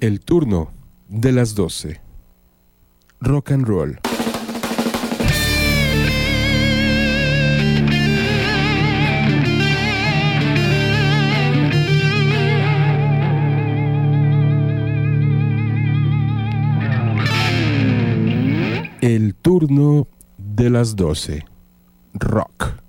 El turno de las 12. Rock and roll. El turno de las 12. Rock.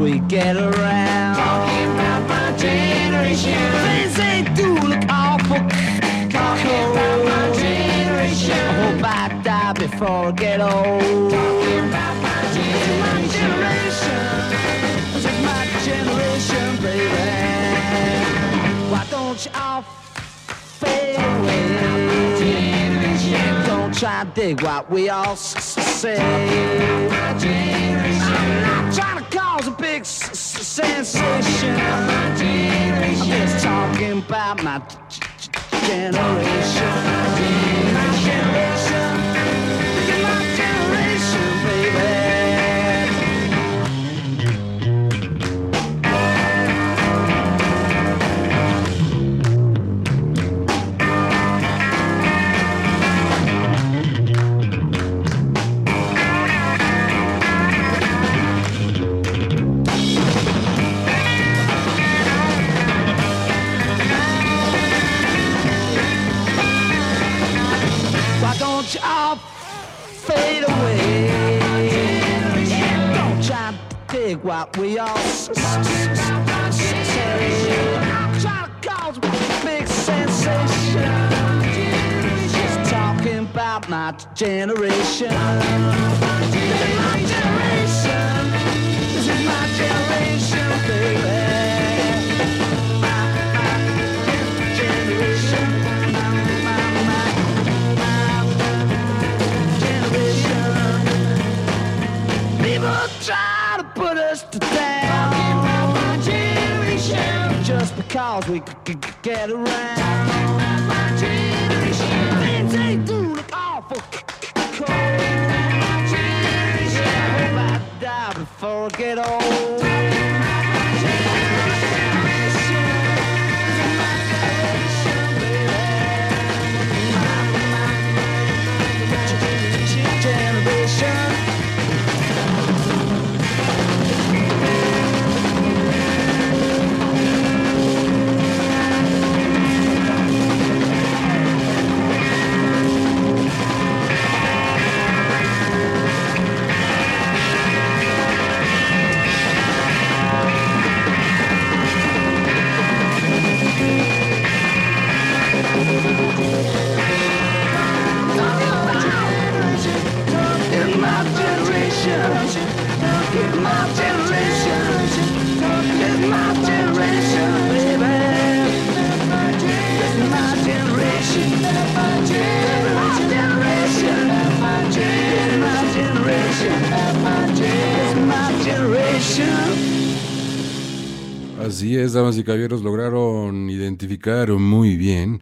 We get around. Talking about my generation. Things they do look awful. Talking about my generation. I hope I die before I get old. Talking about my generation. This is my generation, baby. Why don't you all fade away? Don't try to dig what we all say. I'm not sensation. I'm just talking about my generation. To dig what we all s- s- s- say. I'm trying to cause a big sensation. Just talking about my generation. This is my generation. Because we c- c- c- get around. My generation. Awful cold. My generation. I hope I die before I get old. Así es, damas y caballeros, lograron identificar muy bien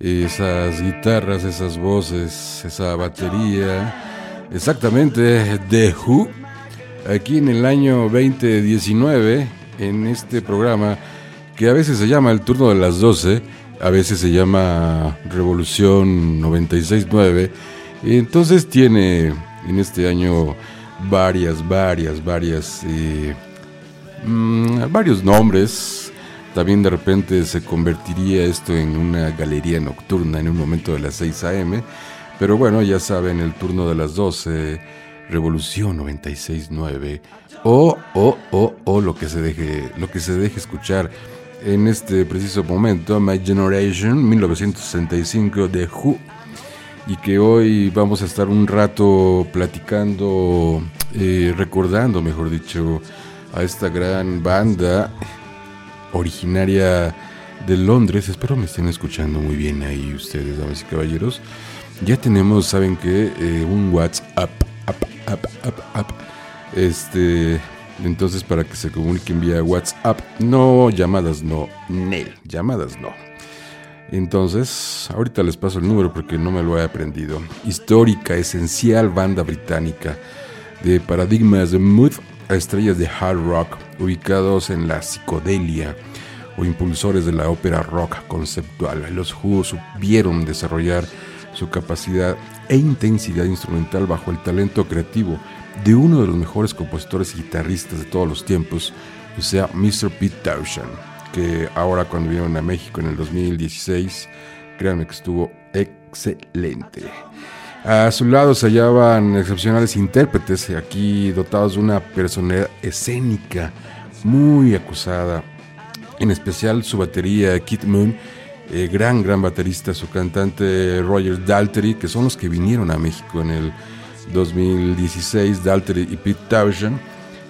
esas guitarras, esas voces, esa batería, exactamente de Who, aquí en el año 2019, en este programa que a veces se llama el turno de las 12, a veces se llama Revolución 96.9, y entonces tiene en este año varias, varias, varias... eh, Mm, varios nombres. También de repente se convertiría esto en una galería nocturna en un momento de las 6 a.m. Pero bueno, ya saben, el turno de las 12, Revolución 96.9, o, o, o, o lo que se deje, lo que se deje escuchar en este preciso momento, My Generation 1965 de Who y que hoy vamos a estar un rato platicando, eh, recordando, mejor dicho, a esta gran banda originaria de Londres. Espero me estén escuchando muy bien ahí ustedes, damas y caballeros. Ya tenemos, saben que, un WhatsApp, up, app, app. Este, entonces para que se comuniquen vía WhatsApp, no llamadas, no, Nel, llamadas no. Entonces, ahorita les paso el número porque no me lo he aprendido. Histórica, esencial banda británica de paradigmas de mood a estrellas de hard rock ubicados en la psicodelia o impulsores de la ópera rock conceptual. Los Who supieron desarrollar su capacidad e intensidad instrumental bajo el talento creativo de uno de los mejores compositores y guitarristas de todos los tiempos, o sea, Mr. Pete Townshend, que ahora cuando vinieron a México en el 2016, créanme que estuvo excelente. A su lado se hallaban excepcionales intérpretes, aquí dotados de una personalidad escénica muy acusada, en especial su batería Kit Moon, eh, gran, gran baterista, su cantante Roger Daltery, que son los que vinieron a México en el 2016, Daltery y Pete Townshend,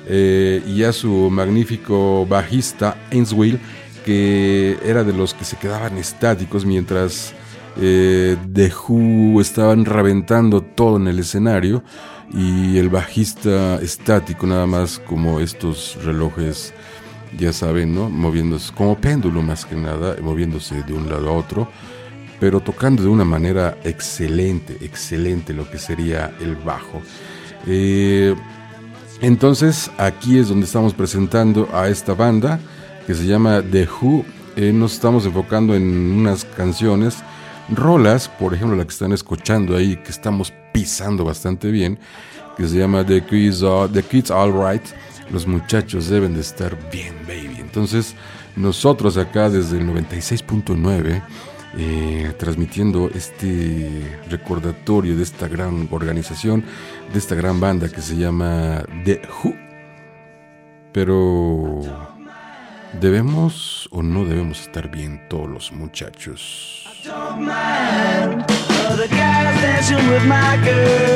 eh, y a su magnífico bajista Ainswill, que era de los que se quedaban estáticos mientras eh, The Who estaban reventando todo en el escenario y el bajista estático, nada más como estos relojes, ya saben, ¿no? Moviéndose como péndulo más que nada, moviéndose de un lado a otro pero tocando de una manera excelente, excelente lo que sería el bajo. Eh, entonces aquí es donde estamos presentando a esta banda que se llama The Who. Eh, nos estamos enfocando en unas canciones, rolas, por ejemplo la que están escuchando ahí, que estamos pisando bastante bien, que se llama The Kids, The Kids All Right. Los muchachos deben de estar bien, baby. Entonces nosotros acá desde el 96.9 eh, transmitiendo este recordatorio de esta gran organización, de esta gran banda que se llama The Who. Pero, ¿debemos o no debemos estar bien todos los muchachos? That's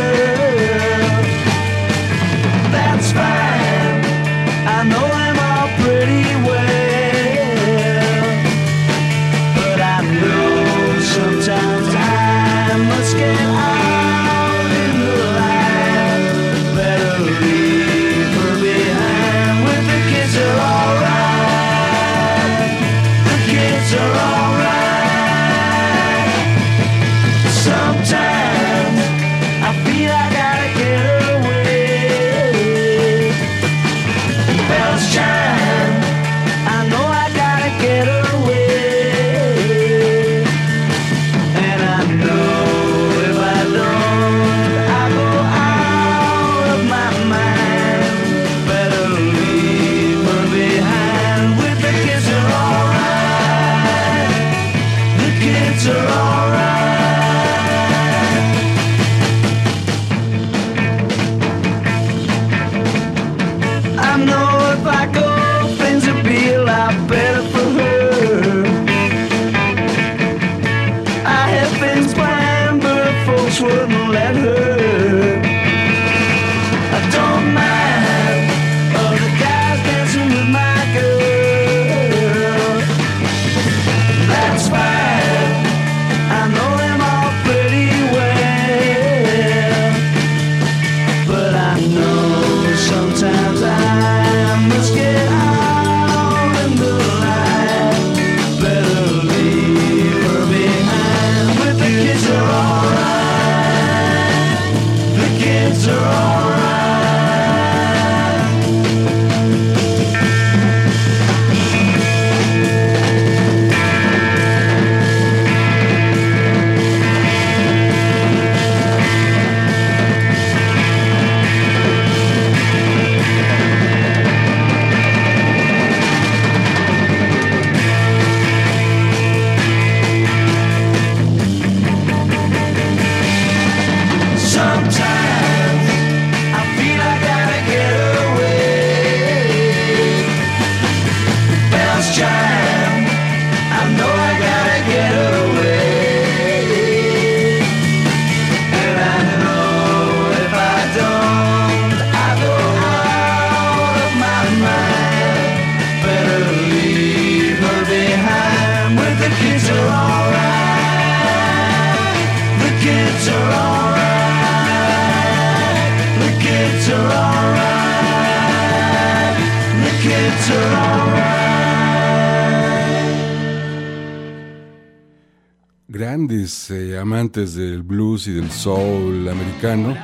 amantes del blues y del soul americano.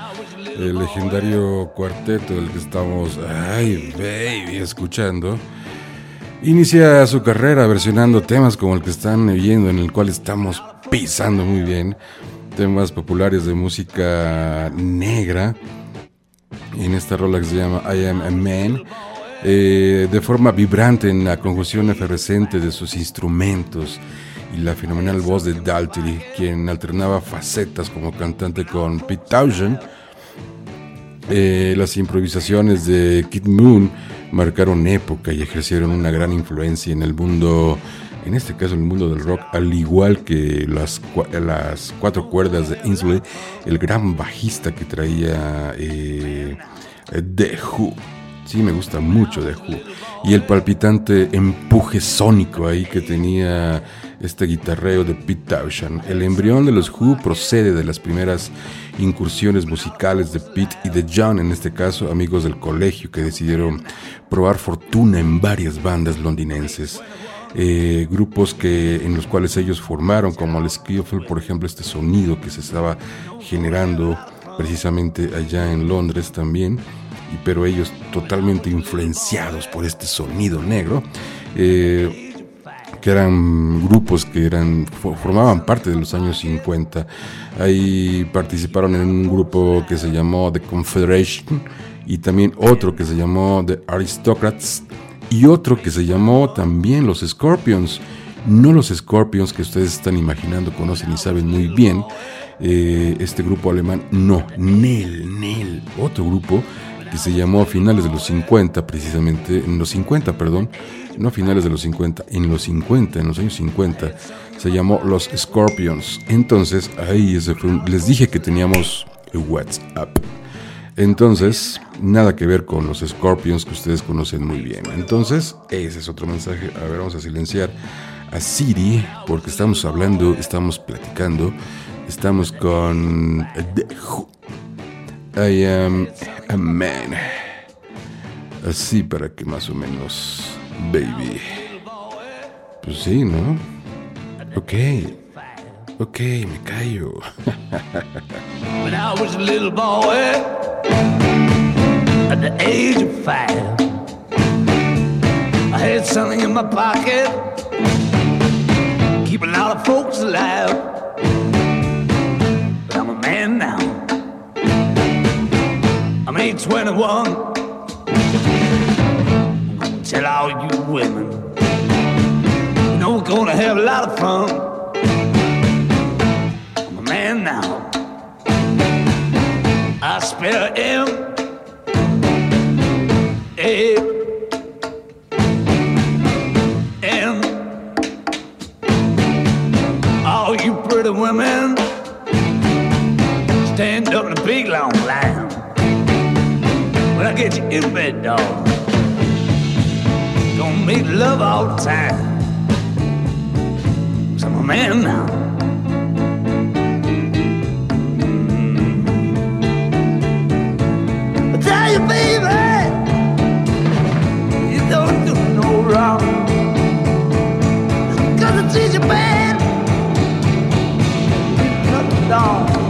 El legendario cuarteto del que estamos, ay, baby, escuchando. Inicia su carrera versionando temas como el que están viendo, en el cual estamos pisando muy bien. Temas populares de música negra. En esta rola que se llama I Am a Man. eh, de forma vibrante en la conjunción efervescente de sus instrumentos y la fenomenal voz de Daltrey, quien alternaba facetas como cantante con Pete Townshend. Eh, las improvisaciones de Kid Moon marcaron época y ejercieron una gran influencia en el mundo, en este caso el mundo del rock, al igual que las, las cuatro cuerdas de Ainsley, el gran bajista que traía eh, The Who. Sí, me gusta mucho The Who. Y el palpitante empuje sónico ahí que tenía este guitarreo de Pete Townshend. El embrión de los Who procede de las primeras incursiones musicales de Pete y de John, en este caso amigos del colegio que decidieron probar fortuna en varias bandas londinenses. Eh, grupos que, en los cuales ellos formaron, como el Skiffle, por ejemplo, este sonido que se estaba generando precisamente allá en Londres también, pero ellos totalmente influenciados por este sonido negro. eh, que eran grupos que eran fo- formaban parte de los años 50. Ahí participaron en un grupo que se llamó The Confederation y también otro que se llamó The Aristocrats y otro que se llamó también los Scorpions. No los Scorpions que ustedes están imaginando, conocen y saben muy bien. eh, este grupo alemán, no, Nel, Nel, otro grupo que se llamó a finales de los 50, precisamente, en los 50, perdón, no a finales de los 50, en los 50, en los años 50, se llamó Los Scorpions. Entonces, ahí ese fue un- les dije que teníamos WhatsApp. Entonces, nada que ver con los Scorpions que ustedes conocen muy bien. Entonces, ese es otro mensaje. A ver, vamos a silenciar a Siri porque estamos hablando, estamos platicando, estamos con Who. I am a man. Así para que más o menos, baby. Pues sí, ¿no? Ok. Ok, me callo. When I was a little boy, at the age of five, I had something in my pocket, keep a lot of folks alive. But I'm a man now. I'm 21. I'm gonna tell all you women, you know we're gonna have a lot of fun. I'm a man now. I spell M A N. All you pretty women, stand up in a big long line. I get you in bed, dog, gonna make love all the time. 'Cause I'm a man now. Mm-hmm. I tell you, baby, you don't do no wrong. Cause I treat you bad, nothing wrong.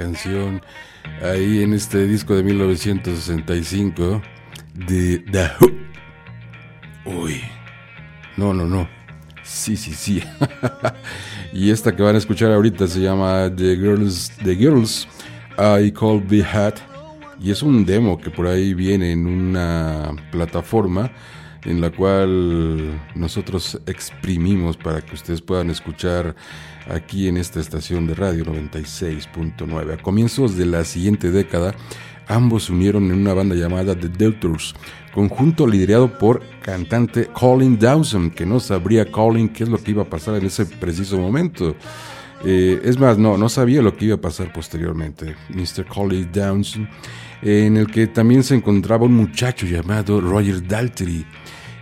Canción ahí en este disco de 1965 de The Who. Uy, no, no, no. Sí, sí, sí. y esta que van a escuchar ahorita se llama The Girls, The Girls I Call Be Hat. Y es un demo que por ahí viene en una plataforma en la cual nosotros exprimimos para que ustedes puedan escuchar aquí en esta estación de radio 96.9. A comienzos de la siguiente década, ambos se unieron en una banda llamada The Deltors, conjunto liderado por cantante Colin Dawson, que no sabría Colin qué es lo que iba a pasar en ese preciso momento. Eh, es más, no, no sabía lo que iba a pasar posteriormente. Mr. Colin Dawson, en el que también se encontraba un muchacho llamado Roger Daltrey,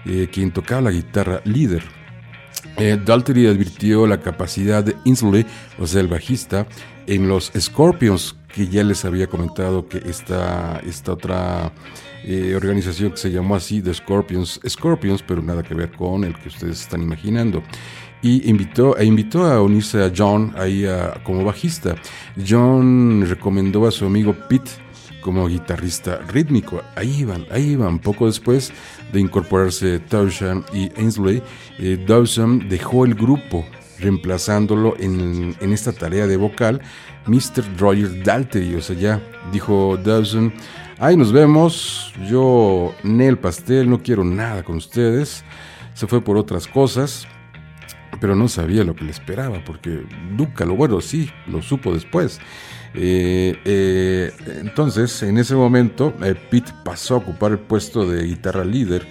eh, quien tocaba la guitarra líder. Eh, advirtió la capacidad de Inslee, o sea, el bajista, en los Scorpions, que ya les había comentado que esta, esta otra eh, organización que se llamó así, The Scorpions, Scorpions, pero nada que ver con el que ustedes están imaginando. Y invitó, e invitó a unirse a John ahí como bajista. John recomendó a su amigo Pete como guitarrista rítmico. Ahí iban, ahí iban. Poco después de incorporarse Townshend y Ainsley, eh, Dawson dejó el grupo, reemplazándolo en, en, esta tarea de vocal Mr. Roger Daltrey. O sea, ya dijo Dawson, ahí nos vemos, yo Nel Pastel, no quiero nada con ustedes. Se fue por otras cosas, pero no sabía lo que le esperaba, porque nunca lo bueno, sí, lo supo después. Eh, eh, entonces, en ese momento, eh, Pete pasó a ocupar el puesto de guitarra líder.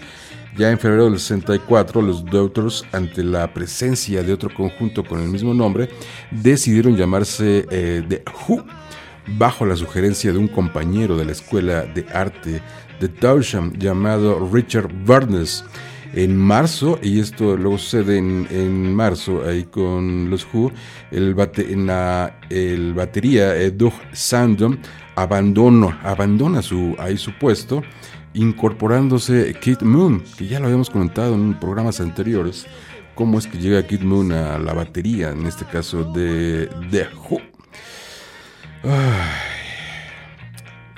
Ya en febrero del 64, los Doctors, ante la presencia de otro conjunto con el mismo nombre, decidieron llamarse The Who, bajo la sugerencia de un compañero de la escuela de arte de Towsham llamado Richard Barnes en marzo, y esto luego sucede en, marzo ahí con los Who, el, bate, en la, el batería eh, Doug Sandom abandona, abandona su, ahí su puesto, incorporándose Kid Moon, que ya lo habíamos comentado en programas anteriores, cómo es que llega Kid Moon a la batería, en este caso de The Who.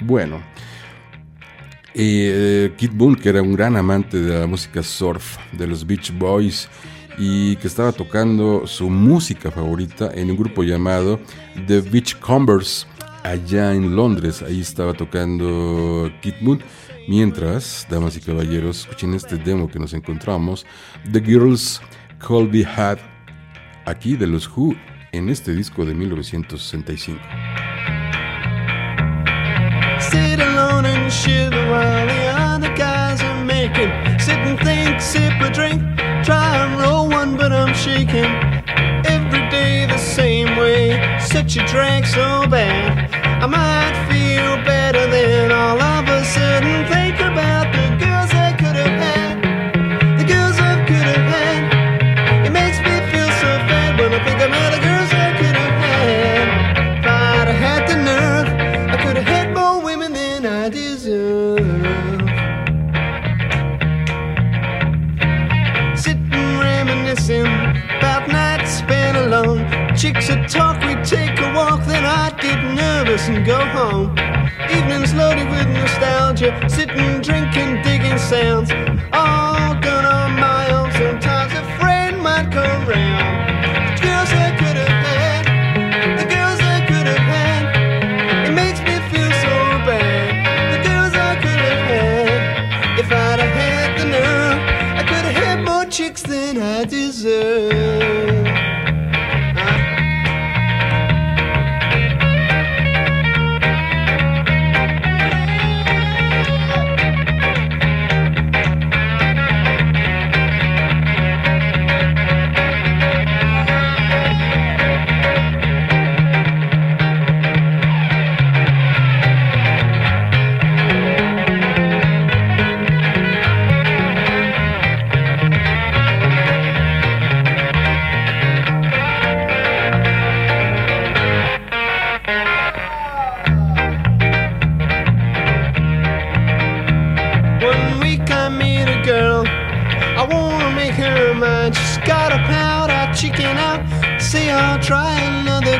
Bueno, eh, Kid Boone, que era un gran amante de la música surf, de los Beach Boys, y que estaba tocando su música favorita en un grupo llamado The Beachcombers, allá en Londres. Ahí estaba tocando Kid Boone. Mientras, damas y caballeros, escuchen este demo que nos encontramos, The Girls Call Be Had, aquí de los Who, en este disco de 1965. Shiver while the other guys are making. Sit and think, sip a drink, try and roll one, but I'm shaking. Every day the same way, such a drag so bad. I might feel better than all of a sudden think Would talk, we'd take a walk, then I'd get nervous and go home. Evenings loaded with nostalgia, sitting, drinking, digging sounds. All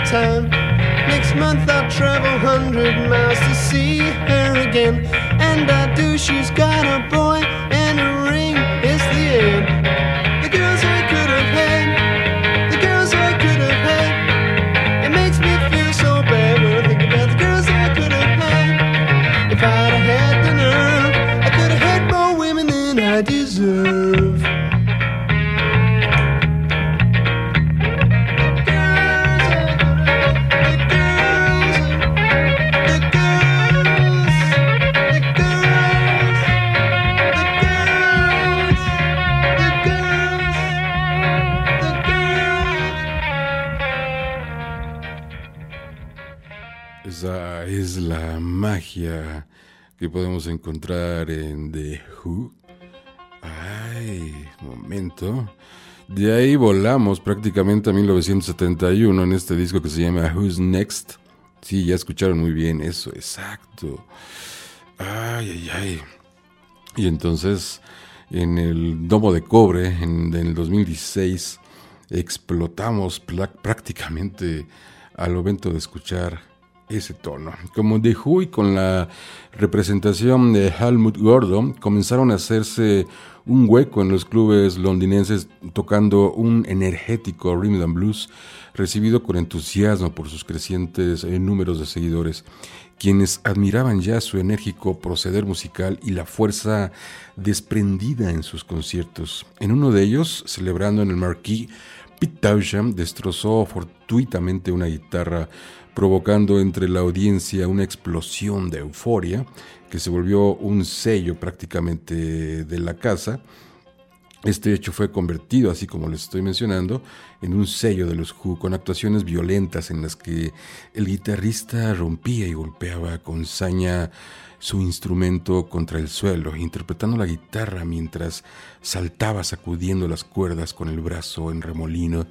time. Next month I'll travel hundred miles to see her again. And I do, she's got a boy la magia que podemos encontrar en The Who. Ay, momento. De ahí volamos prácticamente a 1971 en este disco que se llama Who's Next. Sí, ya escucharon muy bien eso, exacto. Ay, ay, ay. Y entonces, en el Domo de Cobre, en, en el 2016, explotamos prácticamente al momento de escuchar ese tono. Como The Who y con la representación de Helmut Gordon comenzaron a hacerse un hueco en los clubes londinenses tocando un energético rhythm and blues recibido con entusiasmo por sus crecientes eh, números de seguidores, quienes admiraban ya su enérgico proceder musical y la fuerza desprendida en sus conciertos. En uno de ellos, celebrando en el Marquis, Pete Townshend destrozó fortuitamente una guitarra provocando entre la audiencia una explosión de euforia que se volvió un sello prácticamente de la casa. Este hecho fue convertido, así como les estoy mencionando, en un sello de los Who, con actuaciones violentas en las que el guitarrista rompía y golpeaba con saña su instrumento contra el suelo, interpretando la guitarra mientras saltaba sacudiendo las cuerdas con el brazo en remolino.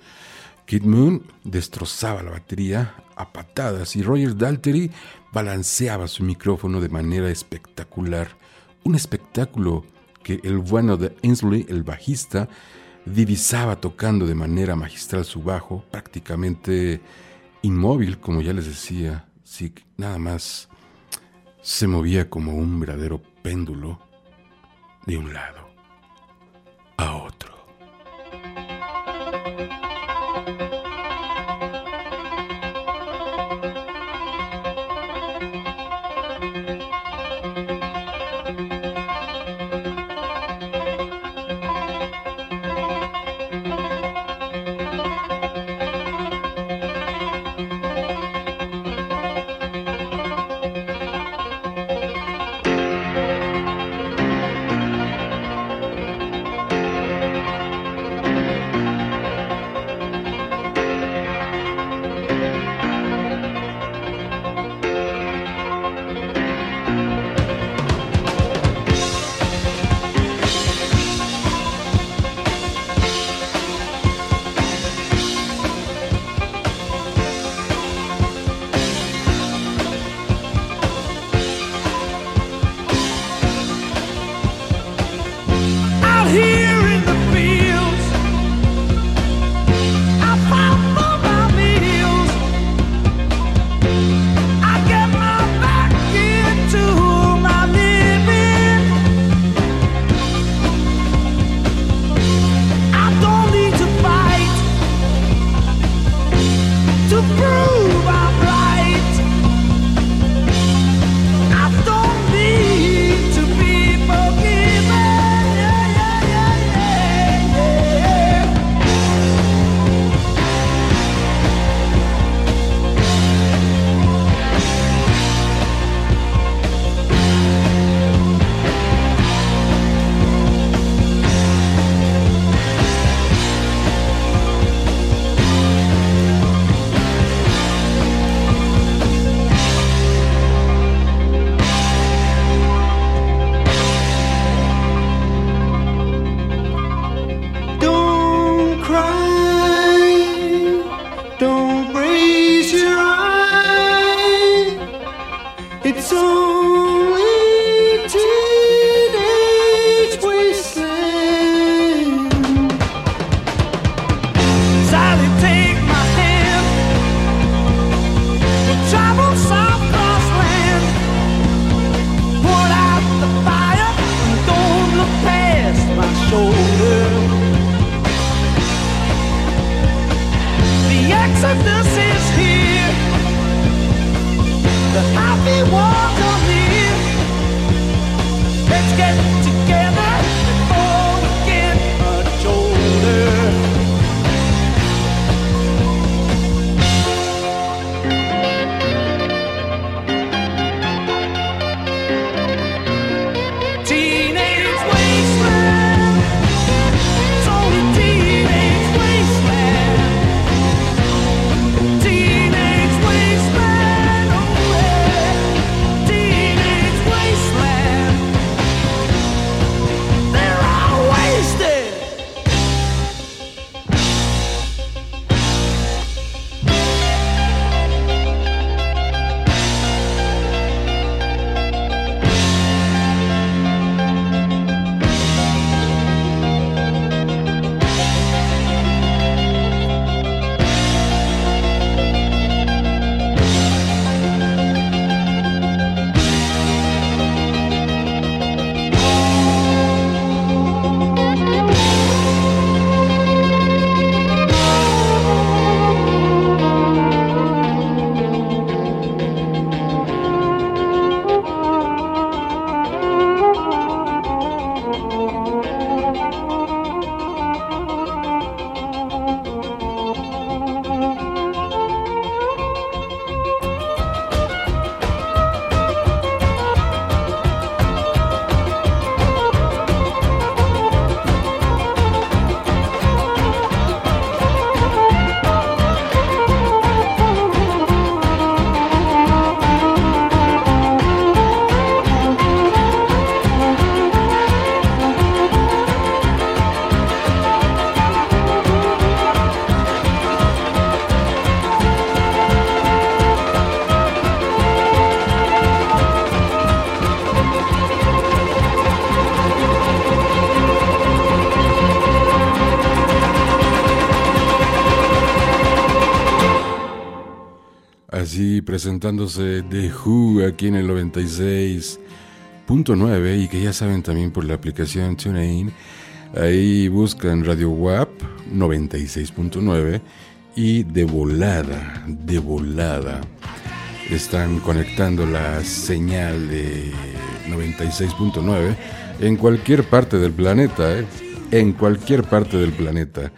Kid Moon destrozaba la batería a patadas y Roger Daltrey balanceaba su micrófono de manera espectacular. Un espectáculo que el bueno de Ainsley, el bajista, divisaba tocando de manera magistral su bajo, prácticamente inmóvil, como ya les decía, sí, nada más se movía como un verdadero péndulo de un lado a otro. Presentándose The Who aquí en el 96.9 y que ya saben también por la aplicación TuneIn. Ahí buscan Radio WAP 96.9 y de volada, de volada, están conectando la señal de 96.9 en cualquier parte del planeta, ¿eh? en cualquier parte del planeta.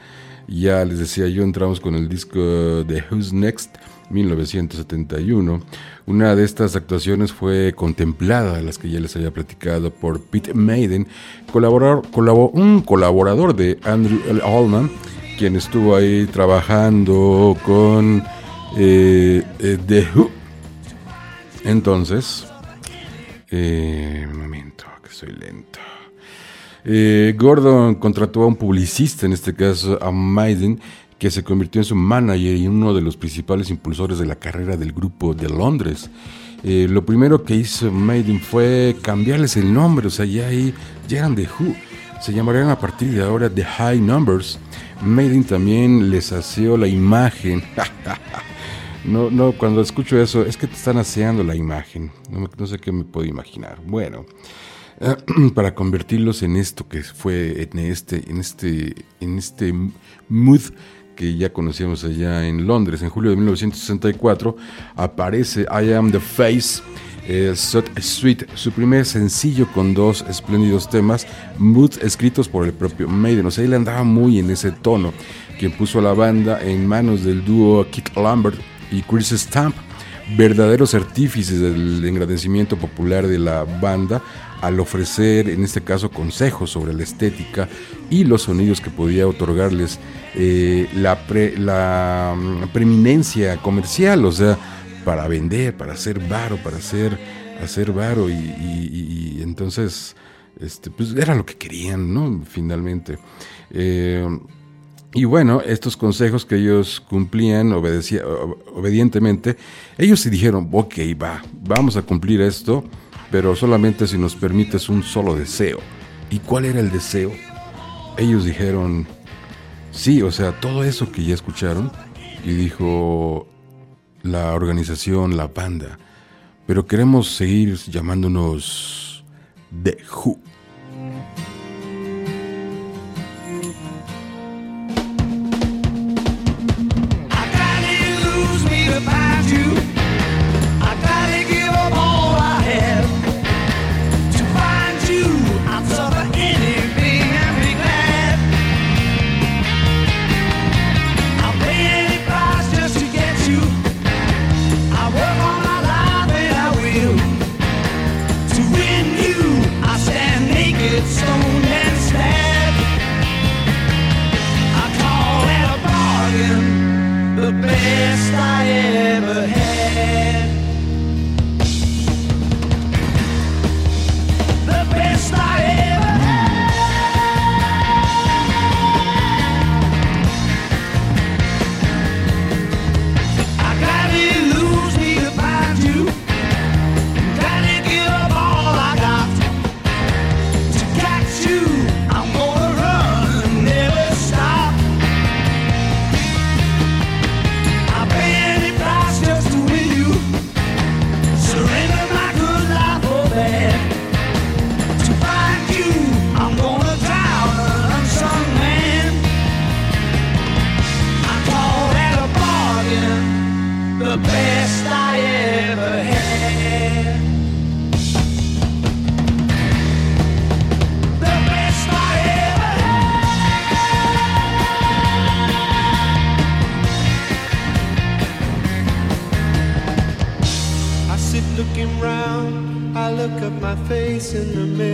Ya les decía yo, entramos con el disco de Who's Next 1971. Una de estas actuaciones fue contemplada, las que ya les había platicado, por Pete Maiden, colaborador, un colaborador de Andrew L. Allman, quien estuvo ahí trabajando con eh, eh, The Who. Entonces, eh, un momento, que soy lento. Gordon contrató a un publicista, en este caso a Maiden, que se convirtió en su manager y uno de los principales impulsores de la carrera del grupo de Londres. Eh, lo primero que hizo Maiden fue cambiarles el nombre, o sea, ya ahí ya eran The Who. Se llamarían a partir de ahora The High Numbers. Maiden también les aseó la imagen. no, no, cuando escucho eso, es que te están aseando la imagen. No, no sé qué me puedo imaginar. Bueno, para convertirlos en esto que fue en este, en este, en este mood que ya conocíamos allá en Londres. En julio de 1964 aparece I Am the Face, eh, Sweet, su primer sencillo con dos espléndidos temas, moods escritos por el propio Maiden. O sea, él andaba muy en ese tono, quien puso a la banda en manos del dúo Keith Lambert y Chris Stamp, verdaderos artífices del engrandecimiento popular de la banda al ofrecer, en este caso, consejos sobre la estética y los sonidos que podía otorgarles eh, la, la mm, preeminencia comercial, o sea, para vender, para hacer varo, para hacer, hacer varo y, entonces, este, pues era lo que querían, ¿no? Finalmente. Eh, y bueno, estos consejos que ellos cumplían obedecía, obedientemente, ellos sí dijeron, ok, va, vamos a cumplir esto pero solamente si nos permites un solo deseo. ¿Y cuál era el deseo? Ellos dijeron, sí, o sea, todo eso que ya escucharon, y dijo la organización, la banda, pero queremos seguir llamándonos The Who. in the middle.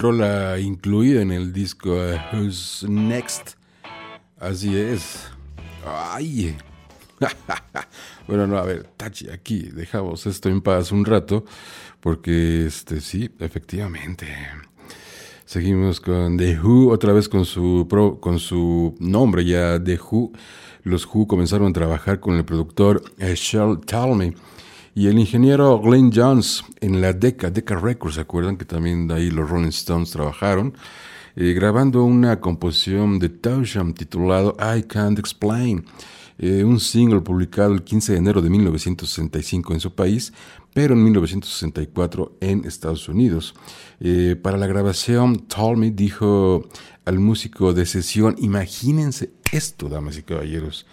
Rola incluida en el disco uh, Who's Next. Así es. Ay. bueno, no, a ver, Tachi, aquí dejamos esto en paz un rato, porque este sí, efectivamente. Seguimos con The Who, otra vez con su, con su nombre ya, The Who. Los Who comenzaron a trabajar con el productor eh, Shell Talmy y el ingeniero Glenn Jones en la Decca, Decca Records, ¿se acuerdan que también de ahí los Rolling Stones trabajaron? Eh, grabando una composición de Towsham titulado I Can't Explain, eh, un single publicado el 15 de enero de 1965 en su país, pero en 1964 en Estados Unidos. Eh, para la grabación, Talmy dijo al músico de sesión, imagínense esto, damas y caballeros,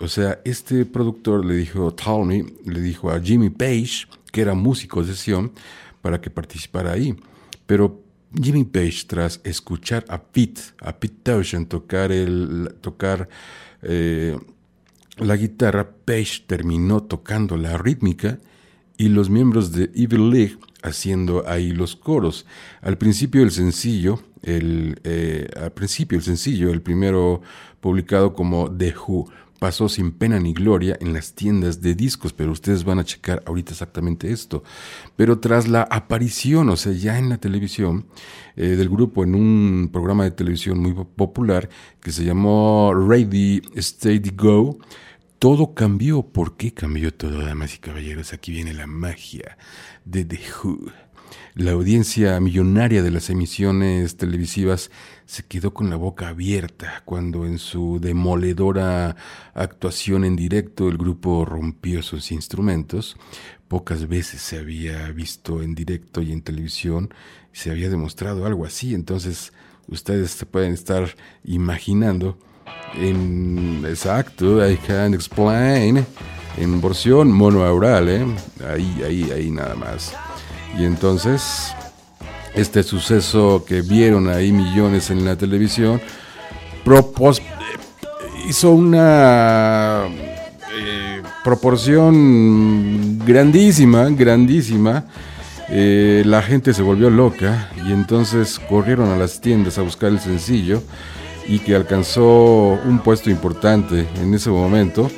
o sea, este productor le dijo, Talmy, le dijo a Jimmy Page, que era músico de sesión, para que participara ahí. Pero Jimmy Page, tras escuchar a Pete, a Pete Townshend tocar, el, tocar eh, la guitarra, Page terminó tocando la rítmica y los miembros de Evil League haciendo ahí los coros. Al principio el sencillo, el, eh, al principio el sencillo, el primero publicado como The Who, pasó sin pena ni gloria en las tiendas de discos, pero ustedes van a checar ahorita exactamente esto. Pero tras la aparición, o sea, ya en la televisión, eh, del grupo en un programa de televisión muy popular que se llamó Ready, Steady, Go, todo cambió. ¿Por qué cambió todo, damas y caballeros? Aquí viene la magia de The Who. La audiencia millonaria de las emisiones televisivas se quedó con la boca abierta cuando en su demoledora actuación en directo el grupo rompió sus instrumentos. Pocas veces se había visto en directo y en televisión, se había demostrado algo así, entonces ustedes se pueden estar imaginando en exacto, I can explain, en versión monoaural, ¿eh? ahí, ahí, ahí nada más. Y entonces este suceso que vieron ahí millones en la televisión, propos, hizo una eh, proporción grandísima, grandísima. Eh, la gente se volvió loca y entonces corrieron a las tiendas a buscar el sencillo y que alcanzó un puesto importante en ese momento,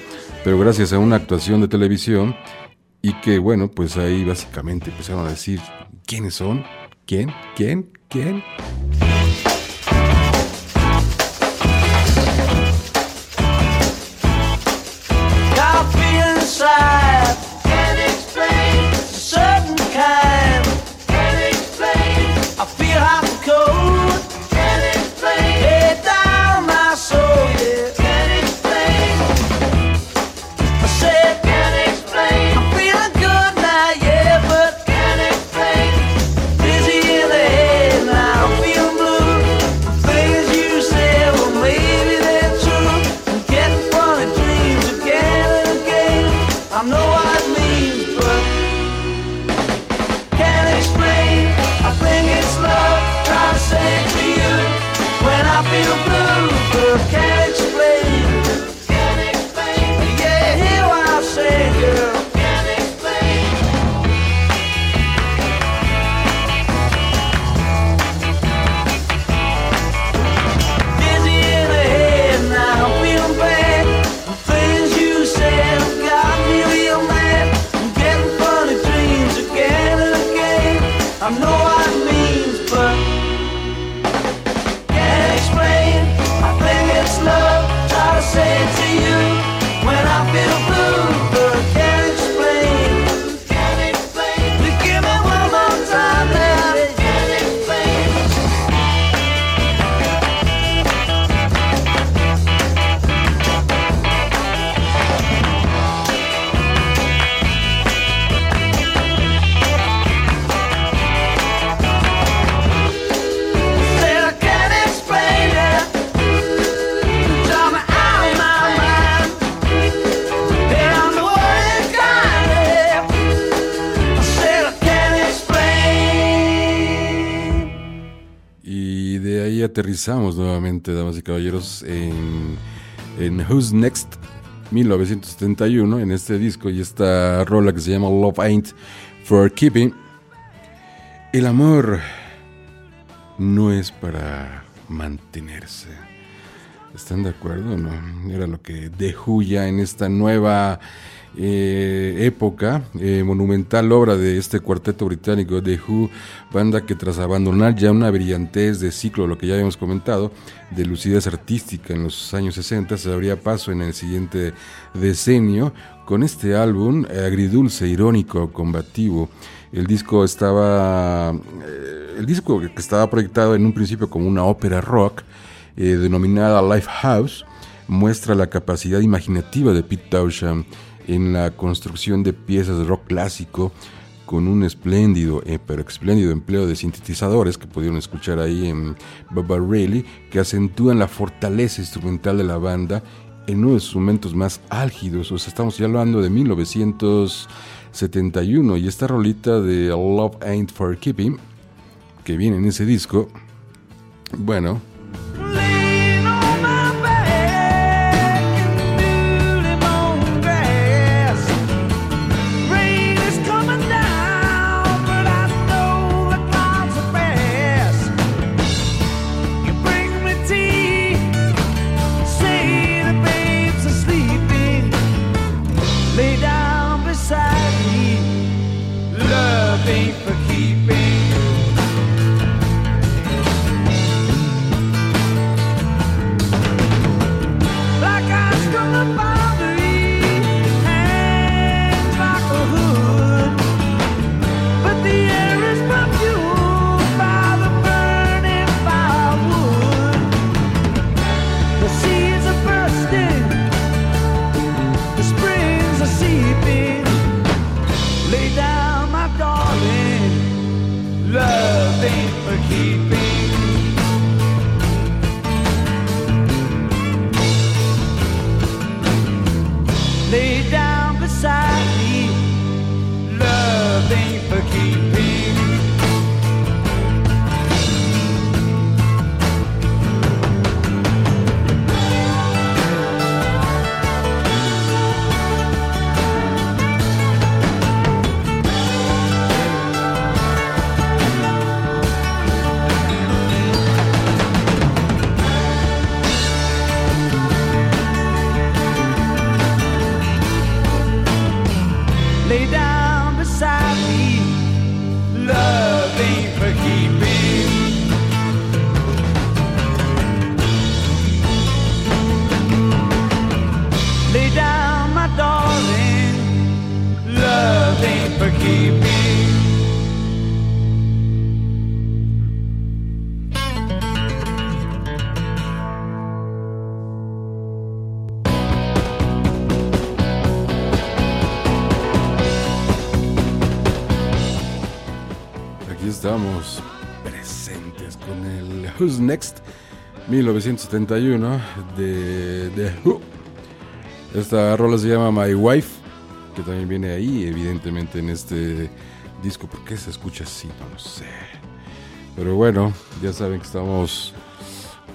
pero gracias a una actuación de televisión y que bueno, pues ahí básicamente empezaron a decir quiénes son, ¿Quién? ¿Quién? ¿Quién? Aterrizamos nuevamente, damas y caballeros, en, en Who's Next 1971, en este disco y esta rola que se llama Love Ain't for Keeping. El amor no es para mantenerse. ¿Están de acuerdo? No, era lo que The ya en esta nueva eh, época, eh, monumental obra de este cuarteto británico The Who, banda que tras abandonar ya una brillantez de ciclo, lo que ya habíamos comentado, de lucidez artística en los años 60, se abría paso en el siguiente decenio con este álbum eh, agridulce, irónico, combativo. El disco estaba, el disco que estaba proyectado en un principio como una ópera rock, denominada Lifehouse, muestra la capacidad imaginativa de Pete Townshend en la construcción de piezas de rock clásico con un espléndido, eh, pero espléndido empleo de sintetizadores que pudieron escuchar ahí en Baba Rayleigh, que acentúan la fortaleza instrumental de la banda en uno de sus momentos más álgidos. O sea, estamos ya hablando de 1971 y esta rolita de Love Ain't For Keeping, que viene en ese disco, bueno, Who's Next, 1971, de The Who. Esta rola se llama My Wife, que también viene ahí, evidentemente, en este disco. ¿Por qué se escucha así? No lo sé. Pero bueno, ya saben que estamos.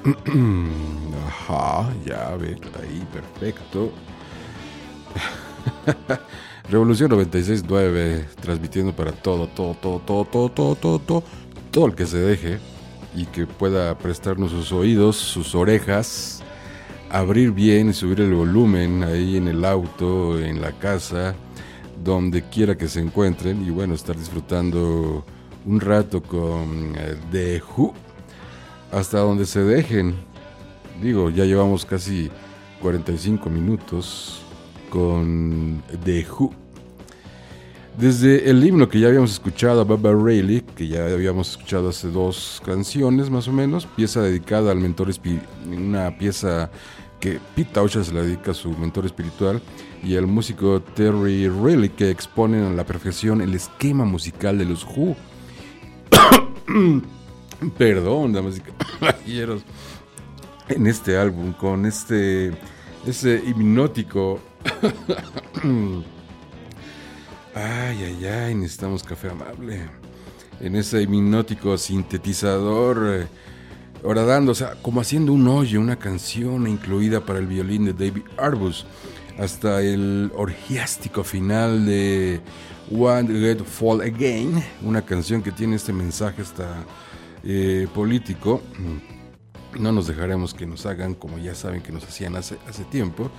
Ajá, ya ve, ahí, perfecto. Revolución 96.9, transmitiendo para todo, todo, todo, todo, todo, todo, todo, todo, todo el que se deje y que pueda prestarnos sus oídos, sus orejas, abrir bien y subir el volumen ahí en el auto, en la casa, donde quiera que se encuentren y bueno, estar disfrutando un rato con eh, The Who hasta donde se dejen. Digo, ya llevamos casi 45 minutos con The Who. Desde el himno que ya habíamos escuchado a Baba Rayleigh, que ya habíamos escuchado hace dos canciones más o menos, pieza dedicada al mentor espiritual, una pieza que Pete Townshend se la dedica a su mentor espiritual, y al músico Terry Riley, que exponen a la perfección el esquema musical de los Who. Perdón, damas y caballeros. En este álbum, con este, ese hipnótico Ay, ay, ay, necesitamos café amable. En ese hipnótico sintetizador, eh, dando, o sea, como haciendo un hoyo, una canción incluida para el violín de David Arbus, hasta el orgiástico final de One Get Fall Again, una canción que tiene este mensaje hasta eh, político. No nos dejaremos que nos hagan como ya saben que nos hacían hace, hace tiempo.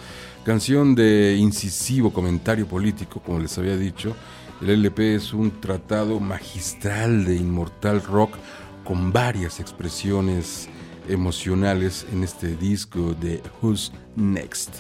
Canción de incisivo comentario político, como les había dicho. El LP es un tratado magistral de inmortal rock con varias expresiones emocionales en este disco de Who's Next.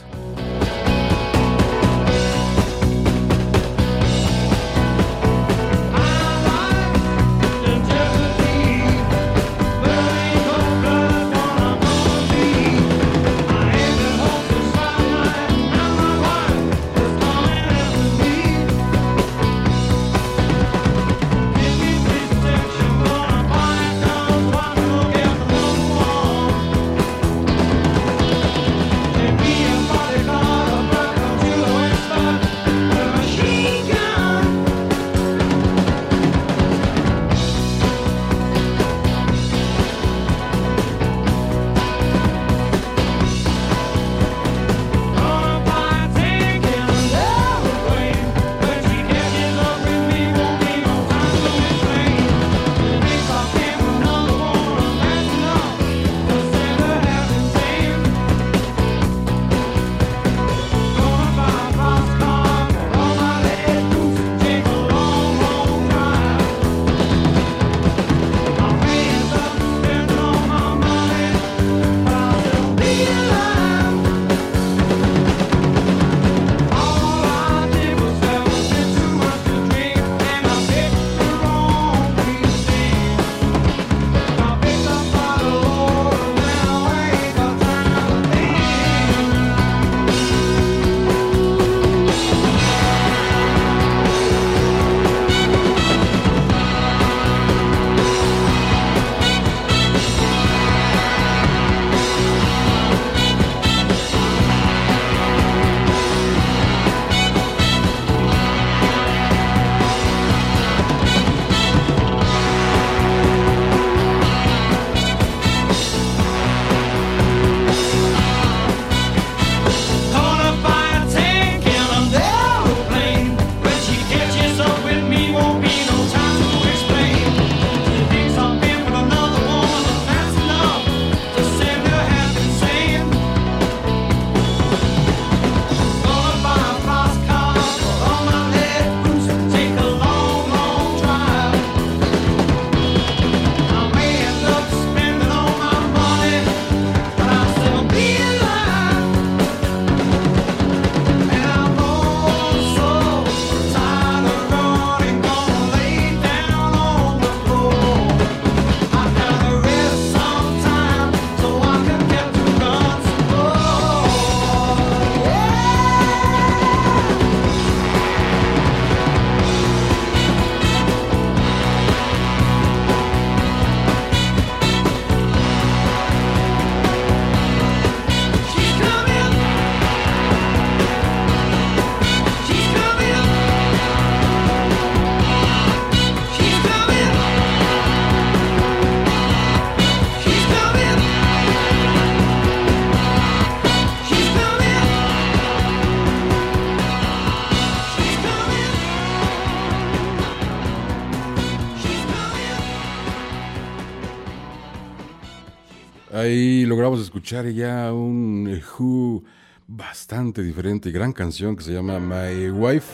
Escuchar ya un Who bastante diferente, gran canción que se llama My Wife.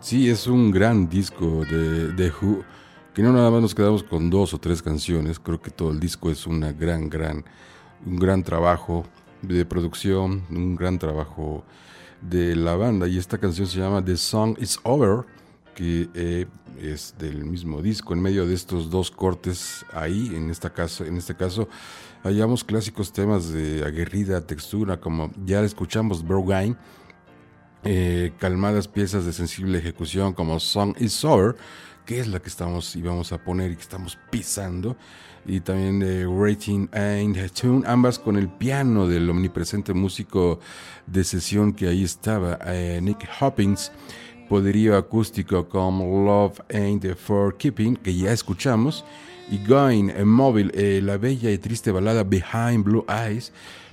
Sí, es un gran disco de, de Who, que no nada más nos quedamos con dos o tres canciones, creo que todo el disco es una gran, gran, un gran trabajo de producción, un gran trabajo de la banda. Y esta canción se llama The Song Is Over, que eh, es del mismo disco. En medio de estos dos cortes ahí, en, esta caso, en este caso, hallamos clásicos temas de aguerrida textura, como ya escuchamos Brogain, eh, calmadas piezas de sensible ejecución como Song is Over, que es la que estamos y a poner y que estamos pisando, y también de Rating and Tune, ambas con el piano del omnipresente músico de sesión que ahí estaba, eh, Nick Hoppings, poderío acústico como Love Ain't For Keeping, que ya escuchamos, y Going en móvil, eh, la bella y triste balada Behind Blue Eyes,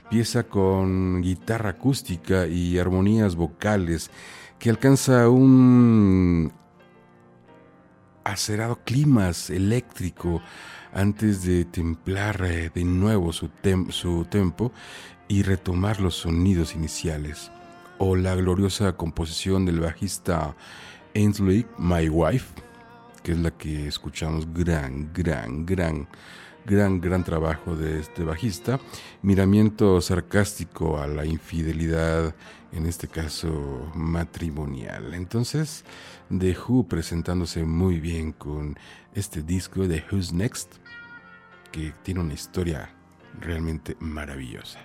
pieza con guitarra acústica y armonías vocales que alcanza un acerado clima eléctrico antes de templar eh, de nuevo su, su tempo y retomar los sonidos iniciales, o la gloriosa composición del bajista Ainsley, My Wife, que es la que escuchamos, gran, gran, gran, gran, gran trabajo de este bajista, miramiento sarcástico a la infidelidad, en este caso matrimonial. Entonces, The Who presentándose muy bien con este disco de Who's Next, que tiene una historia realmente maravillosa.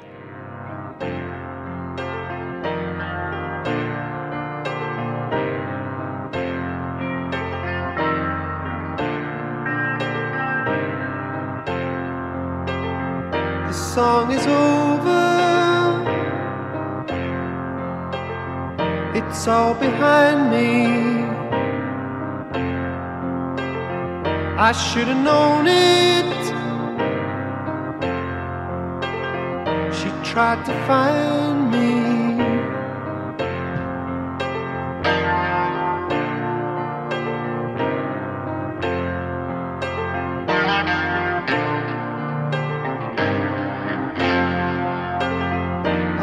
Song is over. It's all behind me. I should have known it. She tried to find me.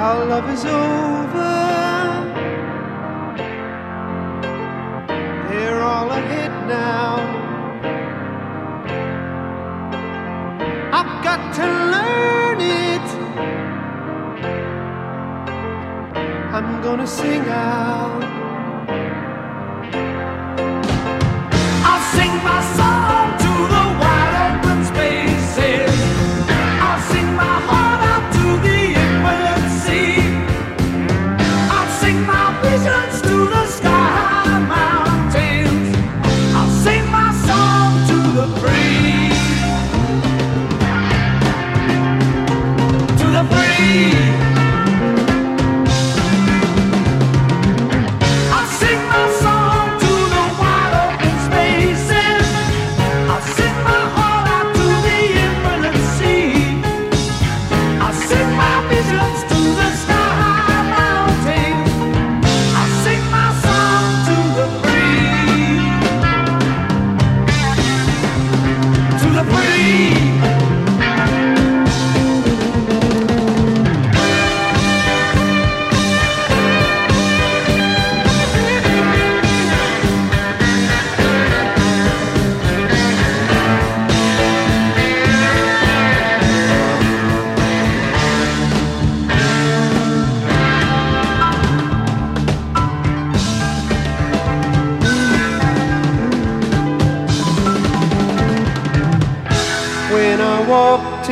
Our love is over. They're all ahead now. I've got to learn it. I'm gonna sing out.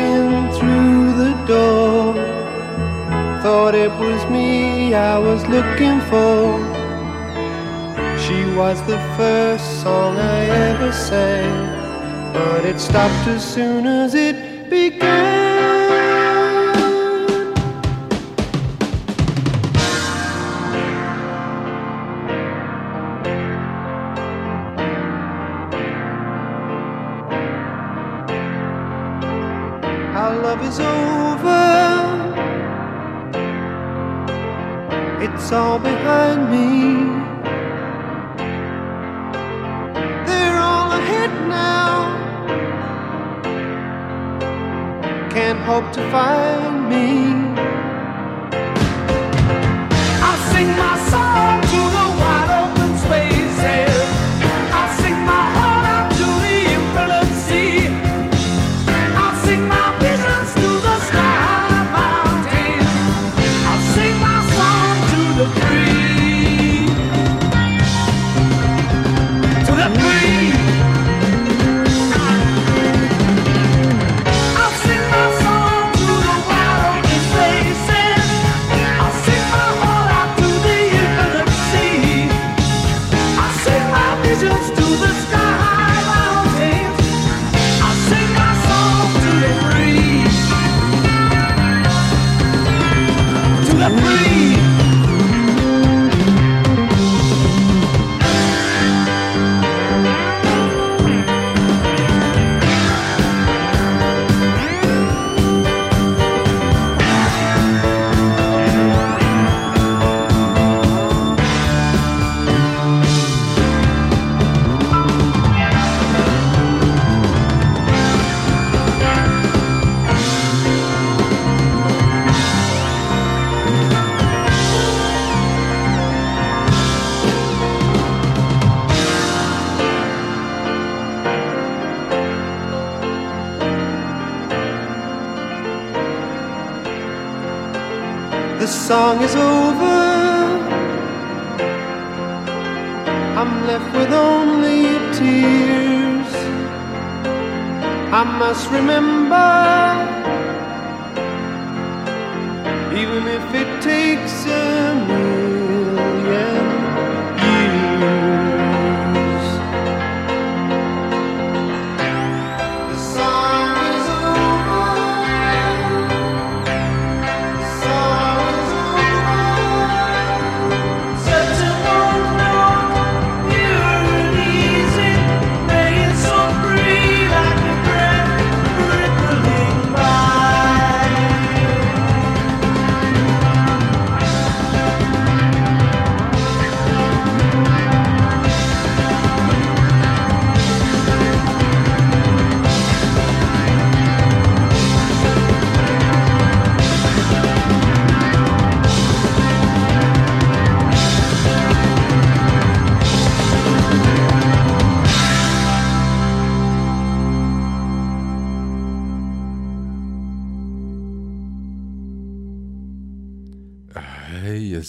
In through the door, thought it was me I was looking for. She was the first song I ever sang, but it stopped as soon as it began. Find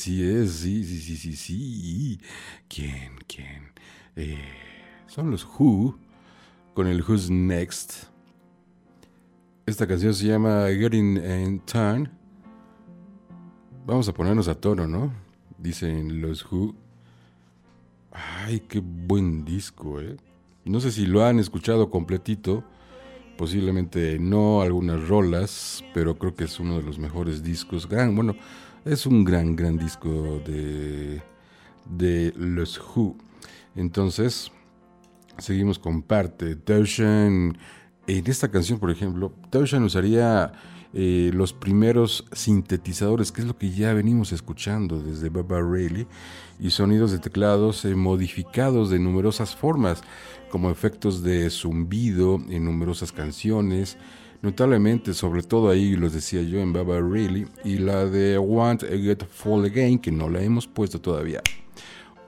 así es, sí, sí, sí, sí, sí. ¿Quién, quién? Eh, son los Who, con el Who's Next. Esta canción se llama Getting in Turn. Vamos a ponernos a tono, ¿no? Dicen los Who. Ay, qué buen disco, ¿eh? No sé si lo han escuchado completito. Posiblemente no algunas rolas, pero creo que es uno de los mejores discos. Gran, bueno, es un gran, gran disco de, de los Who. Entonces, seguimos con parte. Taushan, en esta canción, por ejemplo, Taushan usaría eh, los primeros sintetizadores, que es lo que ya venimos escuchando desde Baba Rayleigh, y sonidos de teclados eh, modificados de numerosas formas, como efectos de zumbido en numerosas canciones, notablemente, sobre todo ahí los decía yo en Baba Rayleigh, y la de Want to Get Fall Again, que no la hemos puesto todavía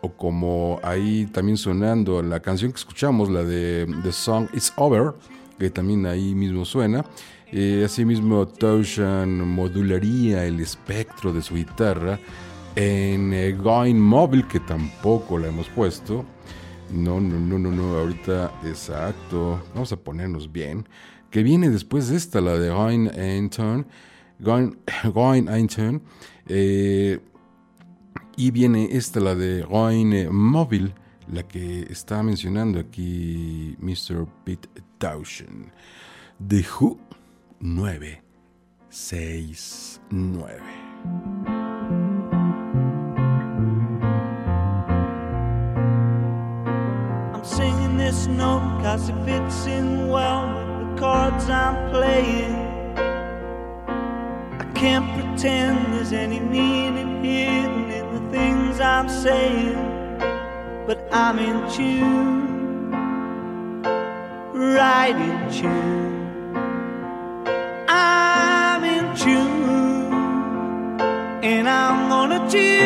o como ahí también sonando la canción que escuchamos, la de The Song Is Over, que también ahí mismo suena. Eh, asimismo, Taushan modularía el espectro de su guitarra en eh, Going Mobile, que tampoco la hemos puesto. No, no, no, no, no, ahorita exacto. Vamos a ponernos bien. Que viene después de esta, la de Going and Turn. Going, going and Turn. Y viene esta, la de Roine Mobile, la que está mencionando aquí Mr. Pete Townshend. The Who 969. I'm singing this note cause it fits in well chords I'm playing. I can't pretend there's any meaning hidden in the things I'm saying, but I'm in tune, right in tune. I'm in tune, and I'm gonna tune.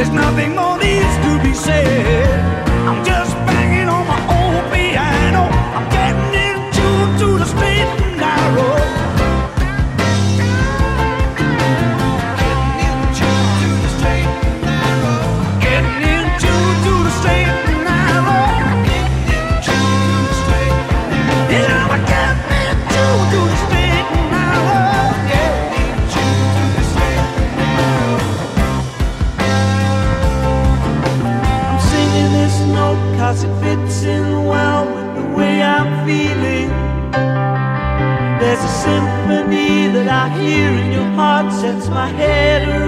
There's nothing more. My head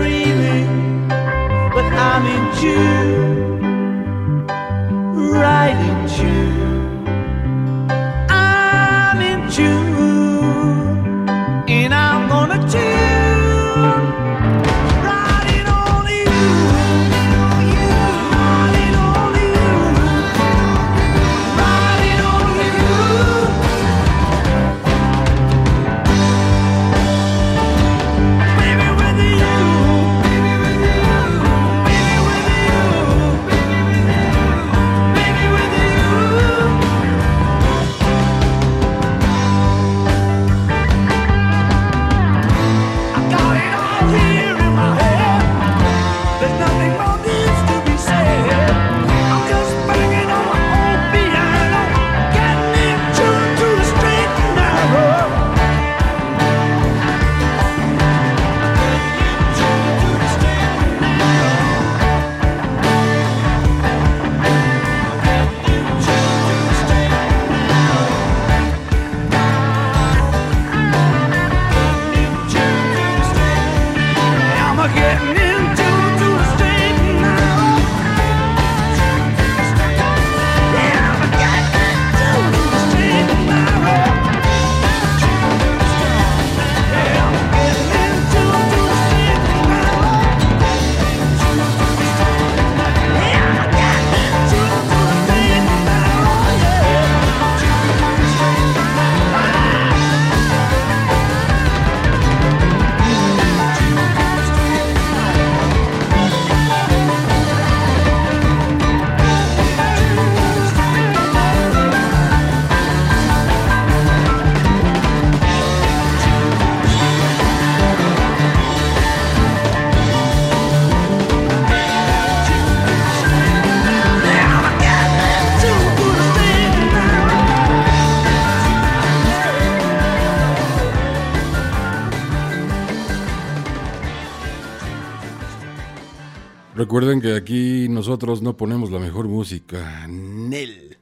Recuerden que aquí nosotros no ponemos la mejor música, Nel.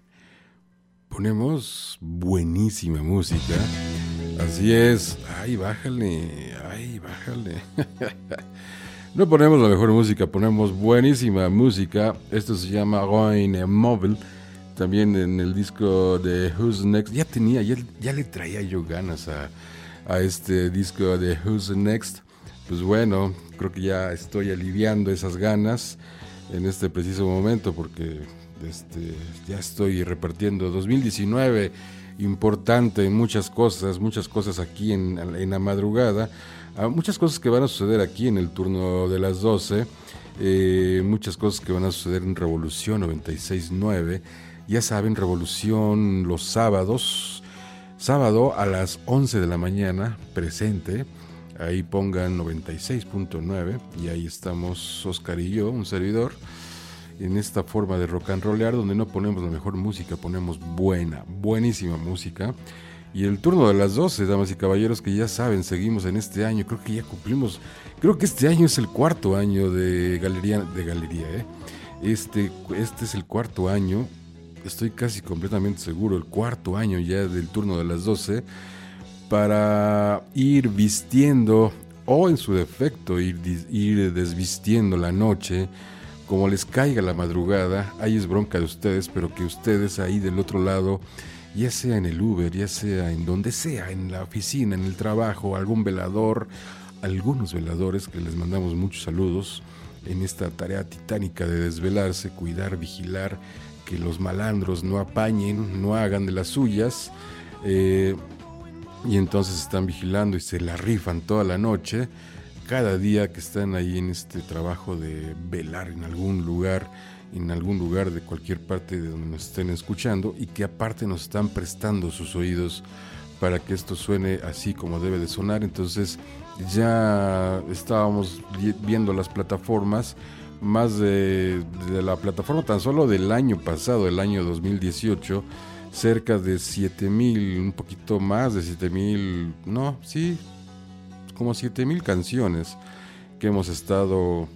Ponemos buenísima música. Así es. Ay, bájale. Ay, bájale. no ponemos la mejor música, ponemos buenísima música. Esto se llama Roin Mobile. También en el disco de Who's Next. Ya tenía, ya, ya le traía yo ganas a, a este disco de Who's Next. Pues bueno, creo que ya estoy aliviando esas ganas en este preciso momento porque este, ya estoy repartiendo 2019 importante en muchas cosas, muchas cosas aquí en, en la madrugada, ah, muchas cosas que van a suceder aquí en el turno de las 12, eh, muchas cosas que van a suceder en Revolución 96.9, ya saben, Revolución los sábados, sábado a las 11 de la mañana, presente, ahí pongan 96.9 y ahí estamos Oscar y yo, un servidor, en esta forma de rock and rollear donde no ponemos la mejor música, ponemos buena, buenísima música. Y el turno de las 12, damas y caballeros, que ya saben, seguimos en este año, creo que ya cumplimos, creo que este año es el cuarto año de Galería, de Galería, ¿eh? Este, este es el cuarto año, estoy casi completamente seguro, el cuarto año ya del turno de las 12 para ir vistiendo o en su defecto ir, ir desvistiendo la noche como les caiga la madrugada, ahí es bronca de ustedes, pero que ustedes ahí del otro lado, ya sea en el Uber, ya sea en donde sea, en la oficina, en el trabajo, algún velador, algunos veladores que les mandamos muchos saludos en esta tarea titánica de desvelarse, cuidar, vigilar, que los malandros no apañen, no hagan de las suyas. Eh, y entonces están vigilando y se la rifan toda la noche, cada día que están ahí en este trabajo de velar en algún lugar, en algún lugar de cualquier parte de donde nos estén escuchando y que aparte nos están prestando sus oídos para que esto suene así como debe de sonar. Entonces ya estábamos viendo las plataformas, más de, de la plataforma tan solo del año pasado, el año 2018, cerca de 7000, un poquito más de 7000, no, sí, como 7000 canciones que hemos estado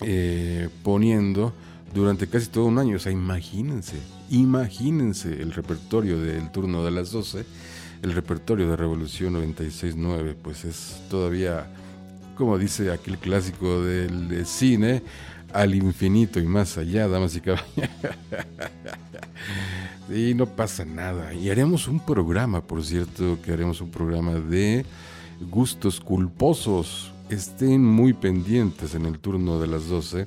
eh, poniendo durante casi todo un año. O sea, imagínense, imagínense el repertorio del turno de las 12. el repertorio de Revolución 96.9, pues es todavía, como dice aquel clásico del cine, al infinito y más allá, damas y caballeros. y no pasa nada. Y haremos un programa, por cierto, que haremos un programa de gustos culposos. Estén muy pendientes en el turno de las 12,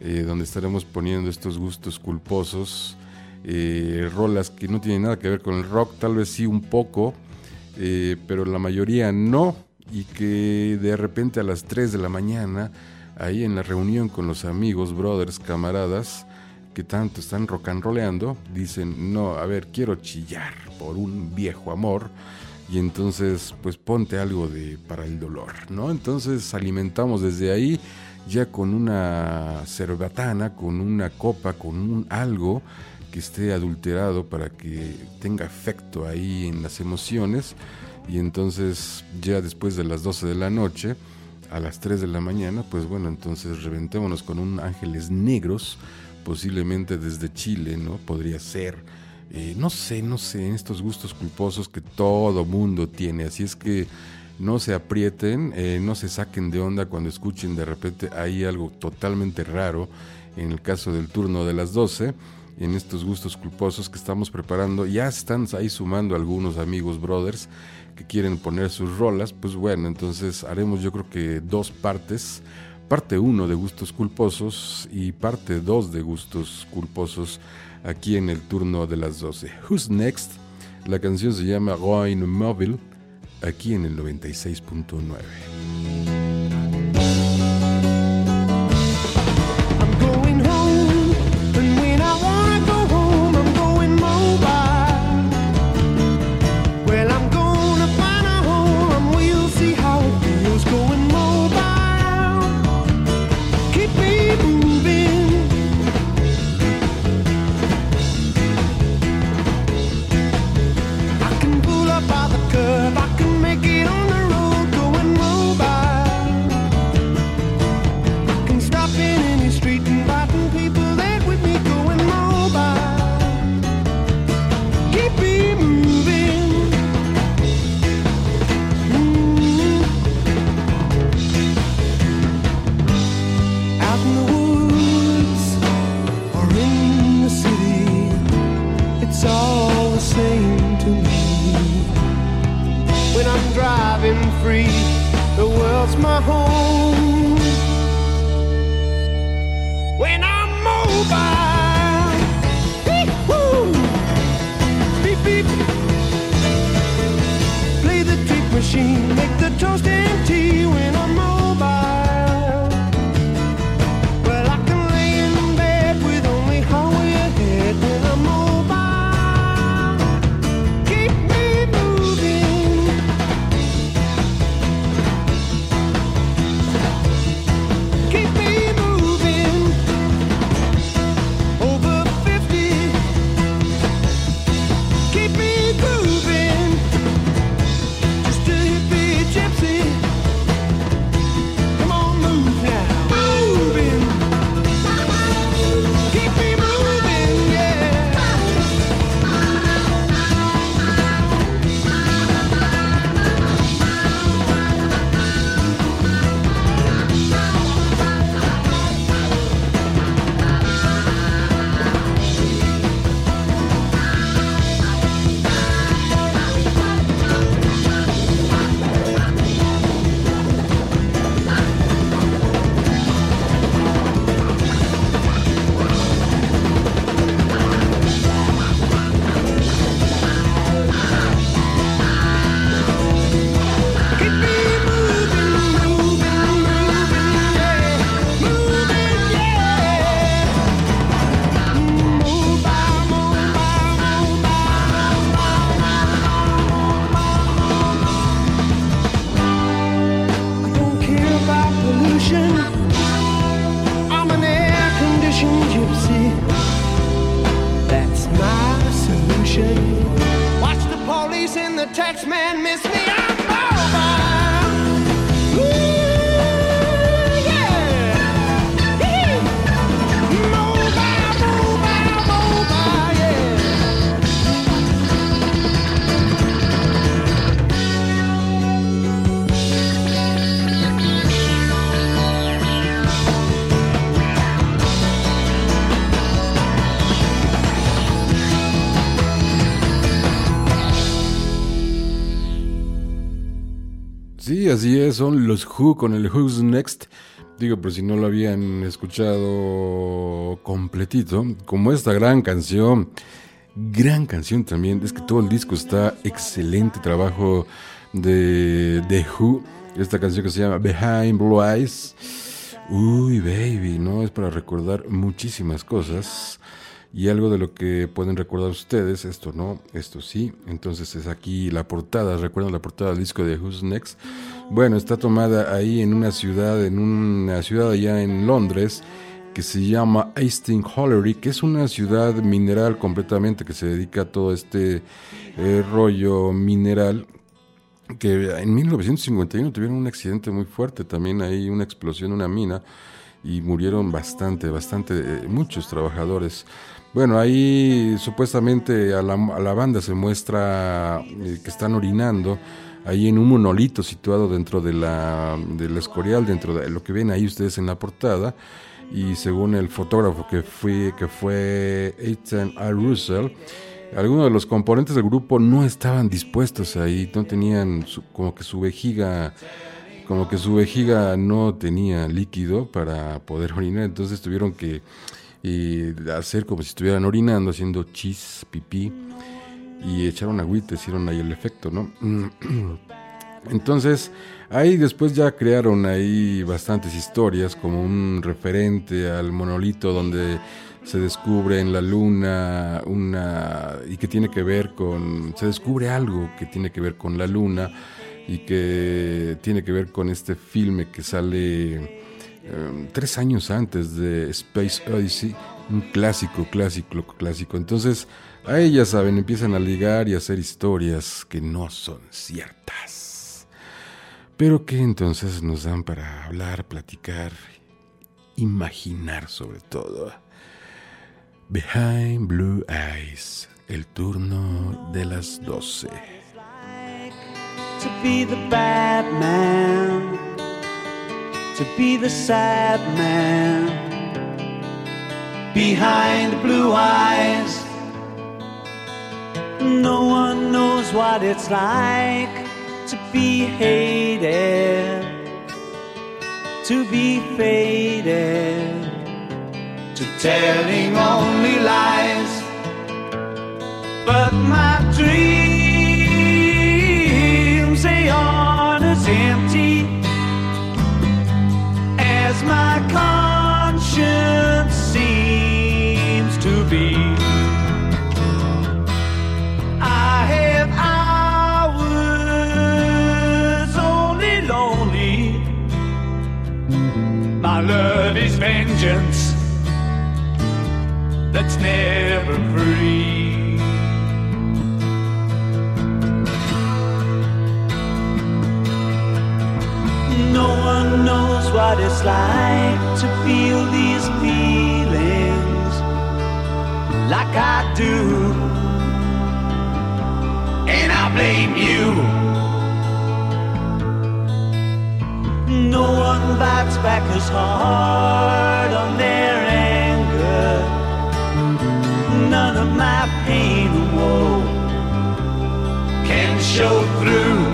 eh, donde estaremos poniendo estos gustos culposos. Eh, rolas que no tienen nada que ver con el rock, tal vez sí un poco, eh, pero la mayoría no, y que de repente a las 3 de la mañana ahí en la reunión con los amigos, brothers, camaradas, que tanto están rock and dicen, no, a ver, quiero chillar por un viejo amor, y entonces pues ponte algo de para el dolor, ¿no? Entonces alimentamos desde ahí ya con una cerbatana, con una copa, con un algo que esté adulterado para que tenga efecto ahí en las emociones y entonces ya después de las 12 de la noche a las 3 de la mañana, pues bueno, entonces reventémonos con un Ángeles Negros, posiblemente desde Chile, ¿no? Podría ser, eh, no sé, no sé, estos gustos culposos que todo mundo tiene, así es que no se aprieten, eh, no se saquen de onda cuando escuchen de repente ahí algo totalmente raro, en el caso del turno de las 12, en estos gustos culposos que estamos preparando, ya están ahí sumando algunos amigos, brothers, que quieren poner sus rolas, pues bueno, entonces haremos yo creo que dos partes. Parte 1 de gustos culposos y parte 2 de gustos culposos aquí en el turno de las 12. Who's Next? La canción se llama Going Mobile aquí en el 96.9. así es, son los Who con el Who's Next. Digo, por si no lo habían escuchado completito, como esta gran canción, gran canción también, es que todo el disco está excelente trabajo de The Who, esta canción que se llama Behind Blue Eyes. Uy, baby, ¿no? Es para recordar muchísimas cosas. Y algo de lo que pueden recordar ustedes, esto no, esto sí. Entonces es aquí la portada, recuerdan la portada del disco de Who's Next. Bueno, está tomada ahí en una ciudad, en una ciudad allá en Londres, que se llama Hastings Hollery, que es una ciudad mineral completamente, que se dedica a todo este eh, rollo mineral que en 1951 tuvieron un accidente muy fuerte, también hay una explosión una mina y murieron bastante, bastante, eh, muchos trabajadores. Bueno, ahí supuestamente a la, a la banda se muestra eh, que están orinando ahí en un monolito situado dentro de la, del escorial, dentro de lo que ven ahí ustedes en la portada. Y según el fotógrafo que, fue que fue Ethan R. Russell, algunos de los componentes del grupo no estaban dispuestos ahí, no tenían su- como que su vejiga como que su vejiga no tenía líquido para poder orinar, entonces tuvieron que eh, hacer como si estuvieran orinando, haciendo chis, pipí, y echaron agüita, hicieron ahí el efecto, ¿no? Entonces, ahí después ya crearon ahí bastantes historias, como un referente al monolito donde se descubre en la luna una y que tiene que ver con se descubre algo que tiene que ver con la luna y que tiene que ver con este filme que sale eh, tres años antes de Space Odyssey, un clásico, clásico, clásico. Entonces, ahí ya saben, empiezan a ligar y a hacer historias que no son ciertas, pero que entonces nos dan para hablar, platicar, imaginar sobre todo. Behind Blue Eyes, el turno de las 12. to be the bad man, to be the sad man behind blue eyes. No one knows what it's like to be hated, to be faded, to telling only lies. But my dreams, that's never free. No one knows what it's like to feel these feelings like I do. And I blame you. No one bites back as hard on their my pain and woe can show through.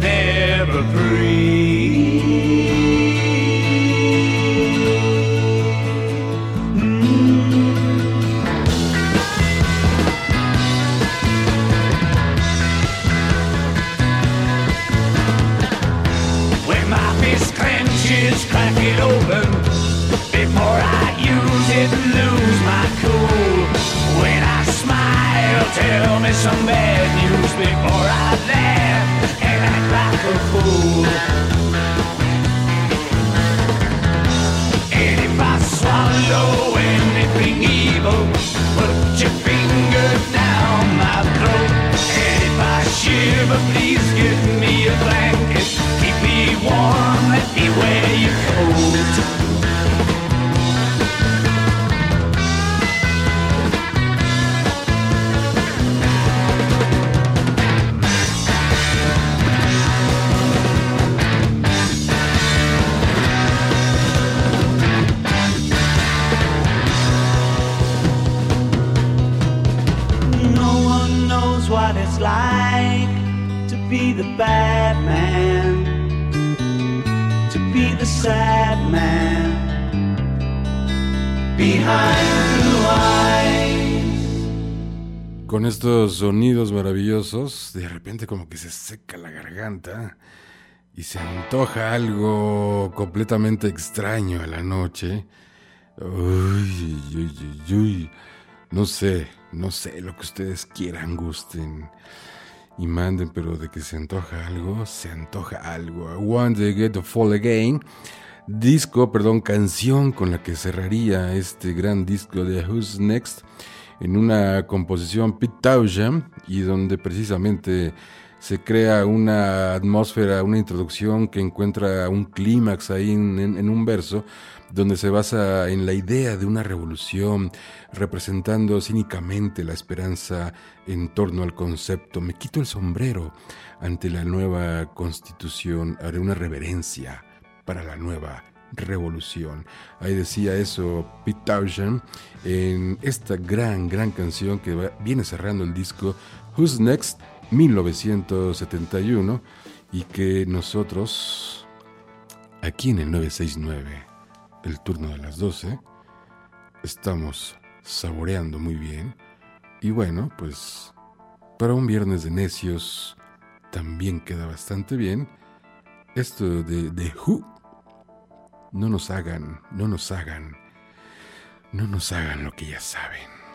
Never free. Mm. When my fist clenches, crack it open before I use it and lose my cool. When I smile, tell me some bad news before I laugh a fool. And if I swallow anything evil, put your finger down my throat. And if I shiver, please give me a blanket. Keep me warm, let me wear your coat. The bad man, to be the sad man behind. Con estos sonidos maravillosos, de repente como que se seca la garganta y se antoja algo completamente extraño a la noche. Uy, uy, uy, uy. No sé, no sé lo que ustedes quieran, gusten y manden, pero de que se antoja algo, se antoja algo. I want to get to fall again. Disco, perdón, canción con la que cerraría este gran disco de Who's Next en una composición Pete Townshend y donde precisamente se crea una atmósfera, una introducción que encuentra un clímax ahí en, un verso donde se basa en la idea de una revolución, representando cínicamente la esperanza en torno al concepto. Me quito el sombrero ante la nueva constitución, haré una reverencia para la nueva revolución. Ahí decía eso Pete Townshend en esta gran, gran canción que viene cerrando el disco Who's Next 1971 y que nosotros aquí en el 969, el turno de las 12, estamos saboreando muy bien. Y bueno, pues para un viernes de necios también queda bastante bien. Esto de, de Who, no nos hagan, no nos hagan, no nos hagan lo que ya saben.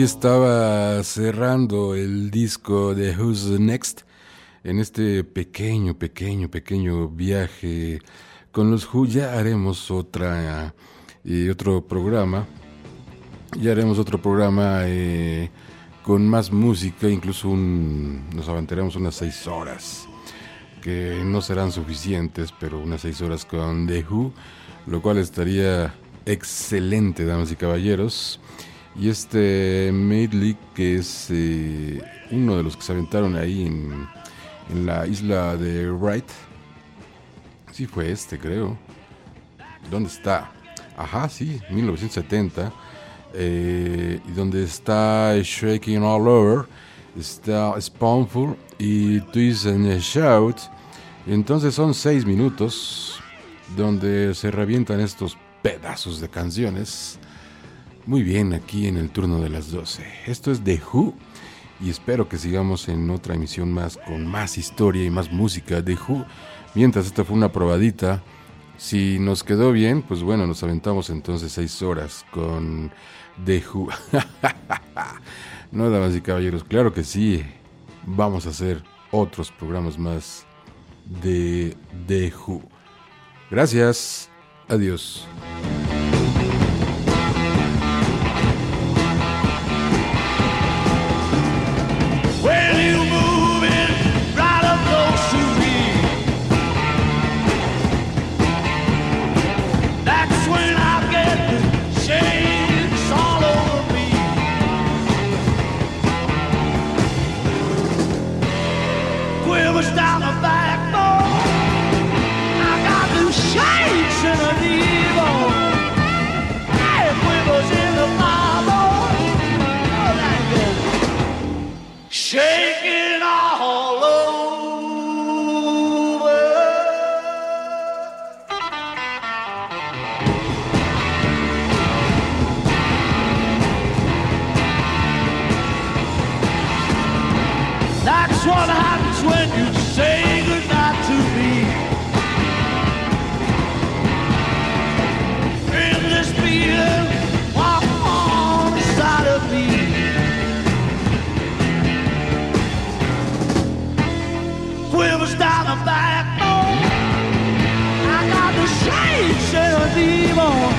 Así estaba cerrando el disco de Who's Next en este pequeño, pequeño, pequeño viaje con los Who. Ya haremos otra y otro programa. Ya haremos otro programa eh, con más música, incluso un, nos aventaremos unas seis horas, que no serán suficientes, pero unas seis horas con The Who, lo cual estaría excelente, damas y caballeros. Y este medley, que es eh, uno de los que se aventaron ahí en, en la isla de Wright. Sí fue este, creo. ¿Dónde está? Ajá, sí, 1970. Eh, y donde está Shaking All Over, está Spawnful y Twist and Shout. Entonces son seis minutos donde se revientan estos pedazos de canciones muy bien, aquí en el turno de las 12. Esto es The Who y espero que sigamos en otra emisión más con más historia y más música de Who. Mientras esta fue una probadita, si nos quedó bien, pues bueno, nos aventamos entonces seis horas con The Who. no, damas y caballeros, claro que sí. Vamos a hacer otros programas más de The Who. Gracias. Adiós. A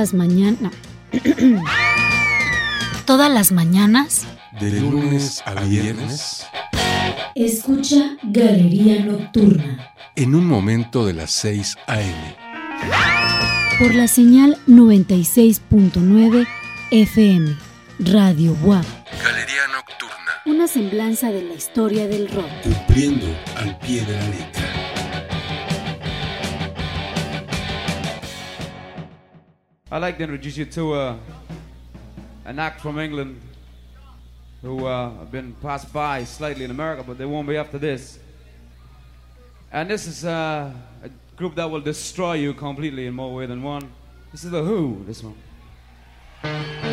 las mañanas. Todas las mañanas. De lunes a viernes. Escucha Galería Nocturna. En un momento de las 6 a.m. Por la señal 96.9 FM. Radio WAP. Galería Nocturna. Una semblanza de la historia del rock. Cumpliendo al pie de la letra. I'd like to introduce you to uh, an act from England who uh, have been passed by slightly in America, but they won't be after this. And this is uh, a group that will destroy you completely in more ways than one. This is The Who, this one.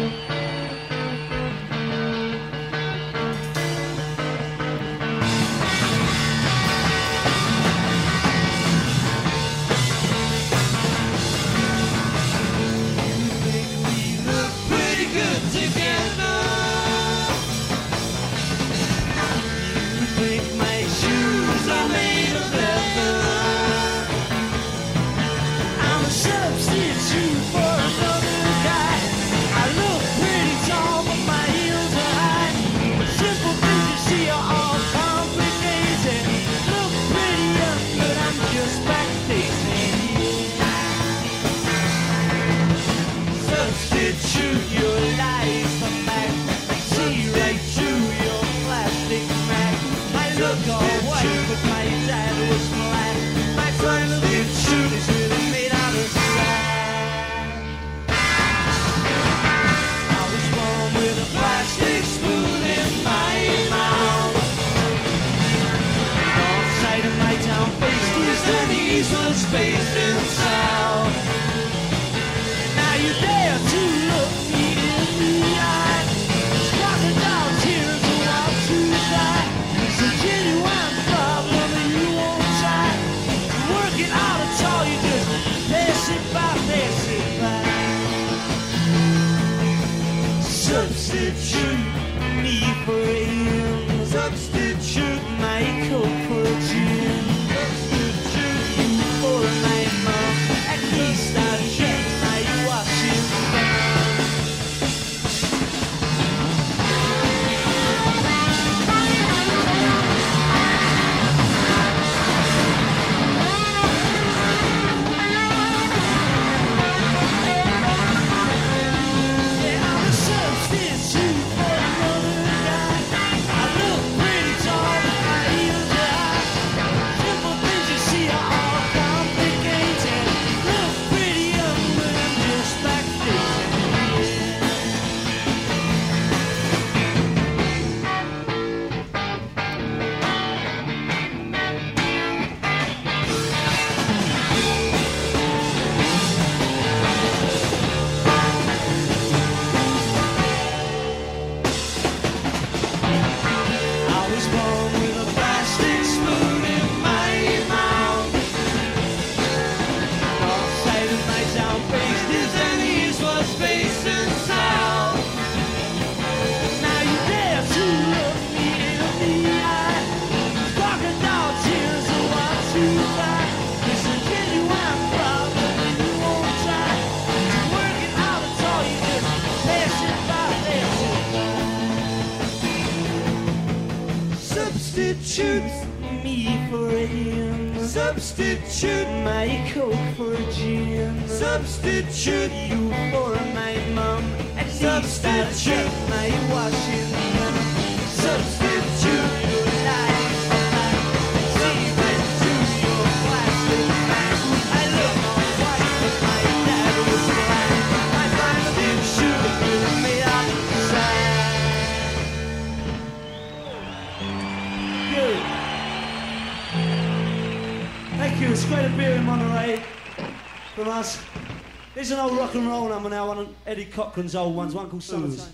space and sound. Now you stitch you. Eddie Cochran's old ones, one called Summers.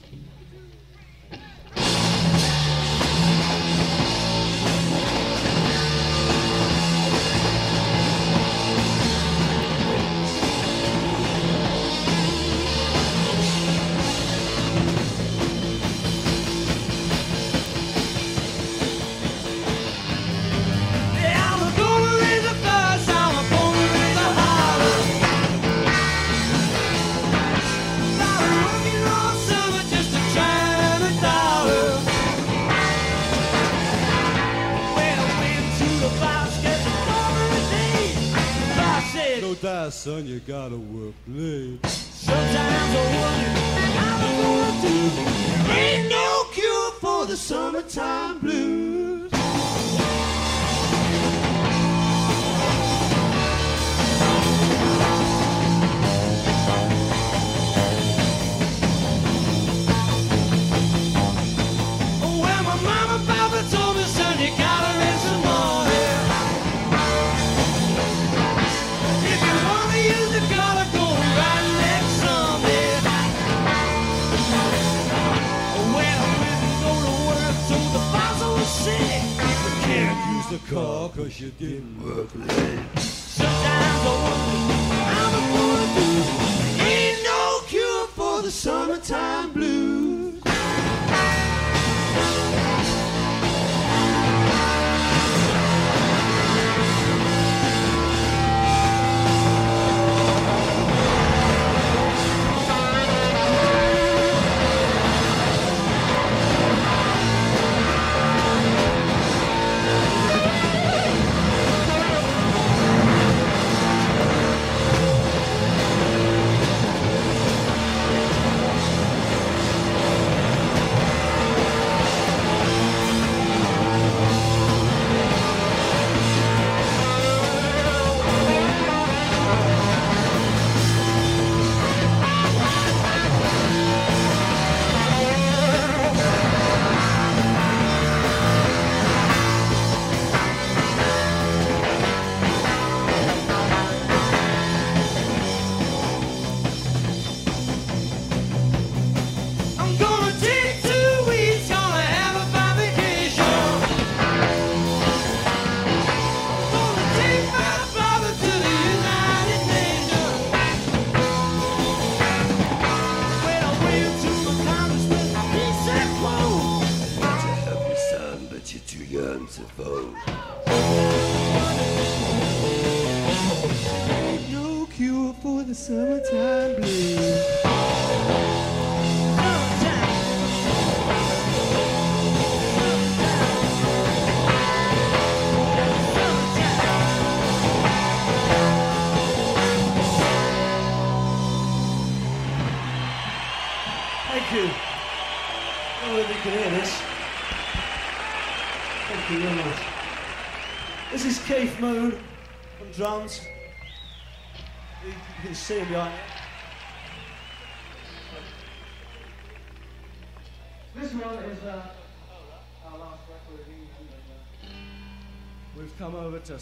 car cause you didn't work late. Sometimes I wonder how I'm do. Ain't no cure for the summertime blues.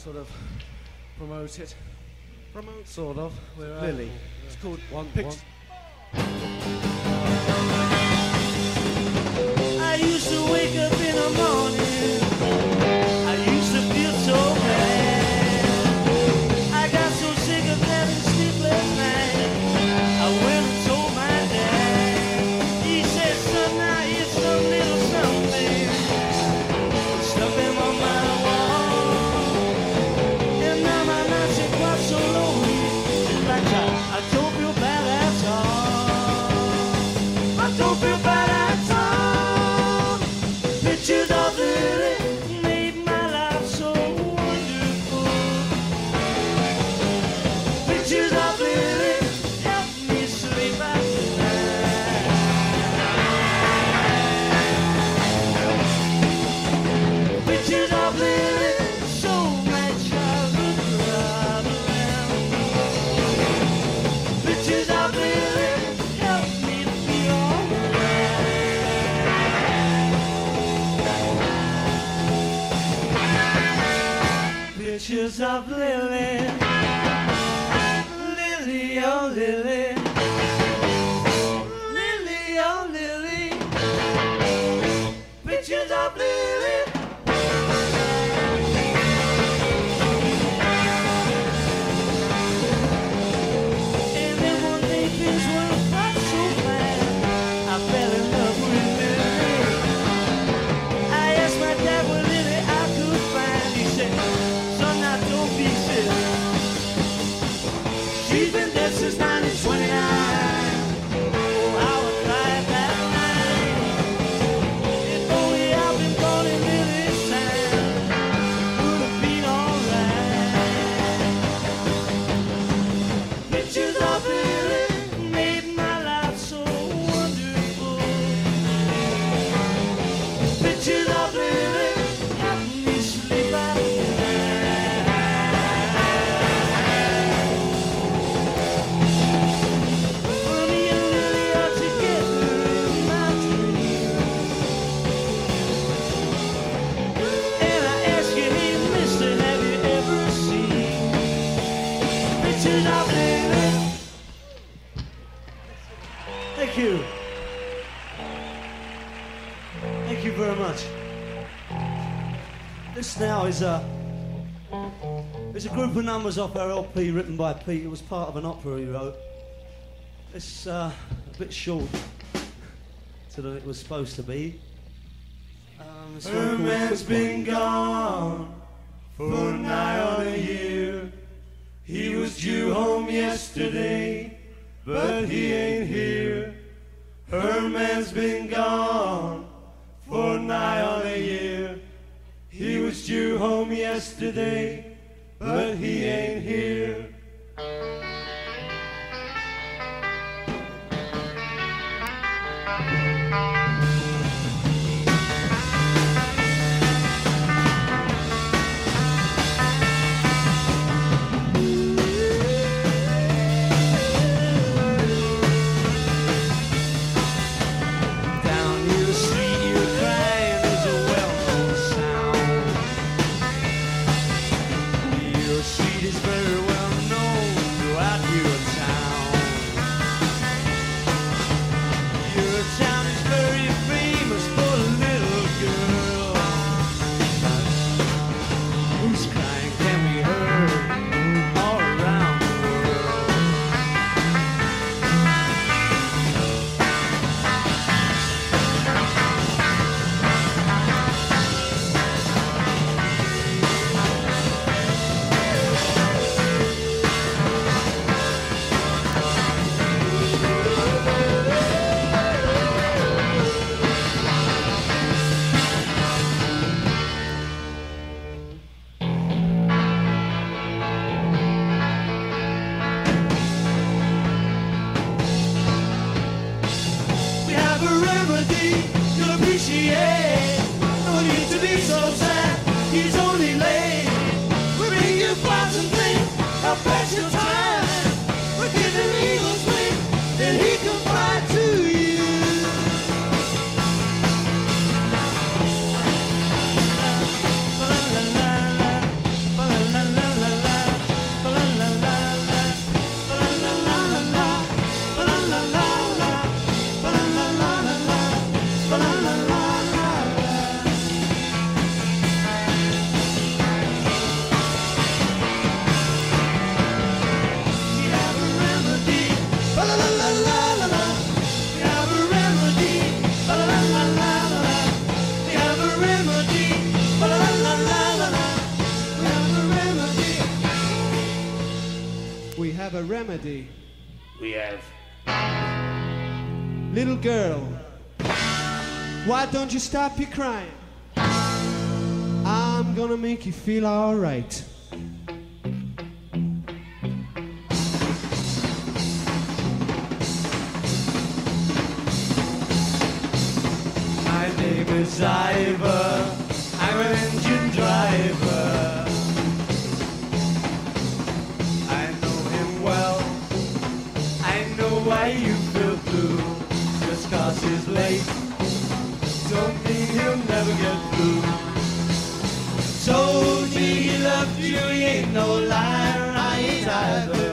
sort of promote it. Promote? Sort of. We're, uh, Lily. It's called One Picks. One. Pictures of Lily. Now is a it's a group of numbers off our LP written by Pete. It was part of an opera he wrote. It's uh, a bit short to than it was supposed to be. Um, Her man's been gone for nigh on a year. He was due home yesterday, but he ain't here. Her man's been gone for nigh on a year. He was due home yesterday, but he ain't here. Remedy. We have. Little girl, why don't you stop your crying? I'm gonna make you feel alright. My name is Ivor. I'm an engine driver. why you feel blue just cause he's late. Don't mean he'll never get through. Told me he loved you, he ain't no liar, I ain't either.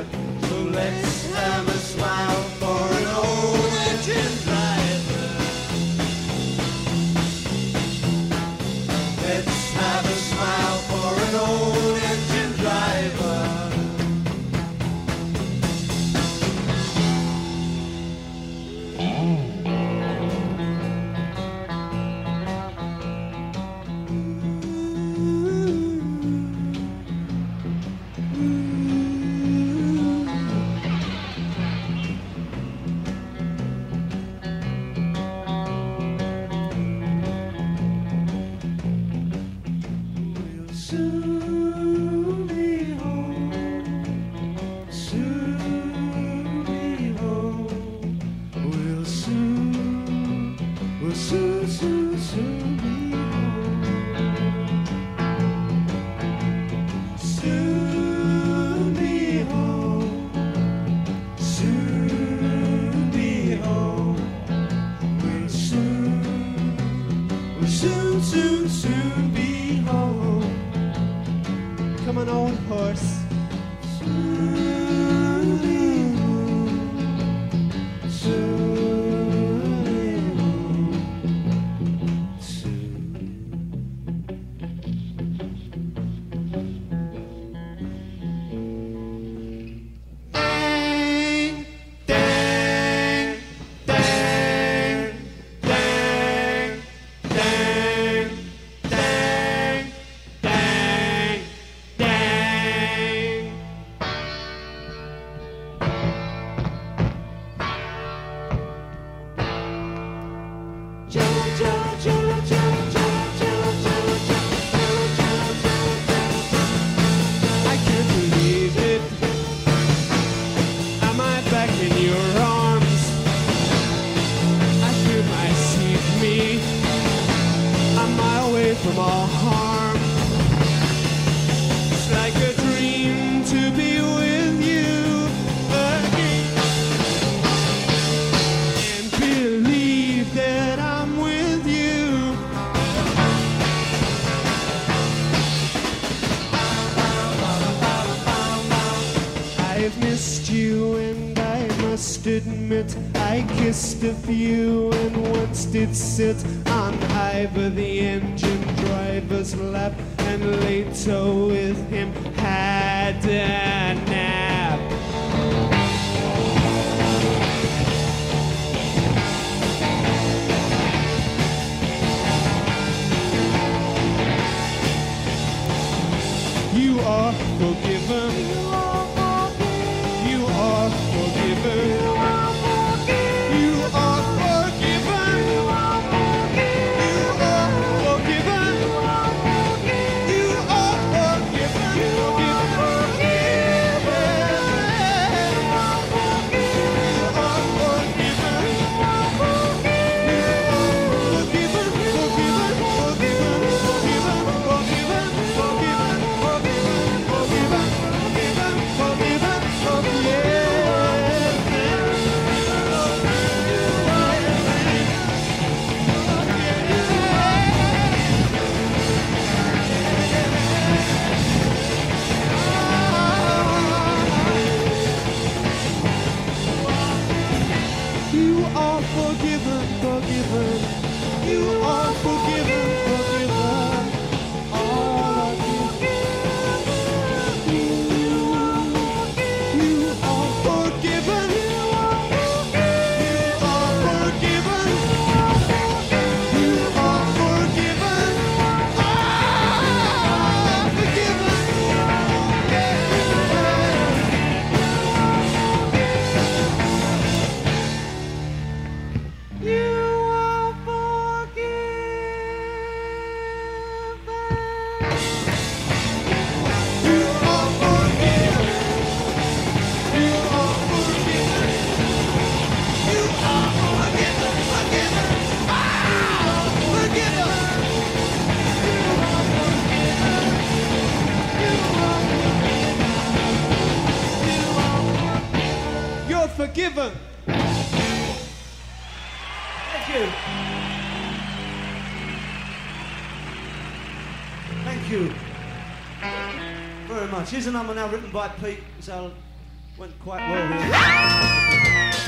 view and once did sit on high, the engine driver's lap and lay to.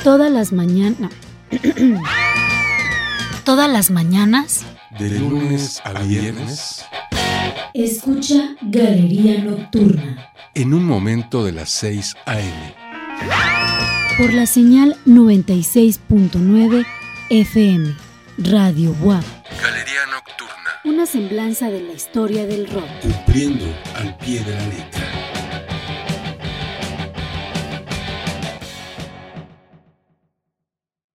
Todas las mañanas. Todas las mañanas. De lunes a viernes, Escucha Galería Nocturna. en un momento de las 6 a.m. Por la señal 96.9 FM. Radio WAP. Galería Nocturna, Una semblanza de la historia del rock. cumpliendo al pie de la letra.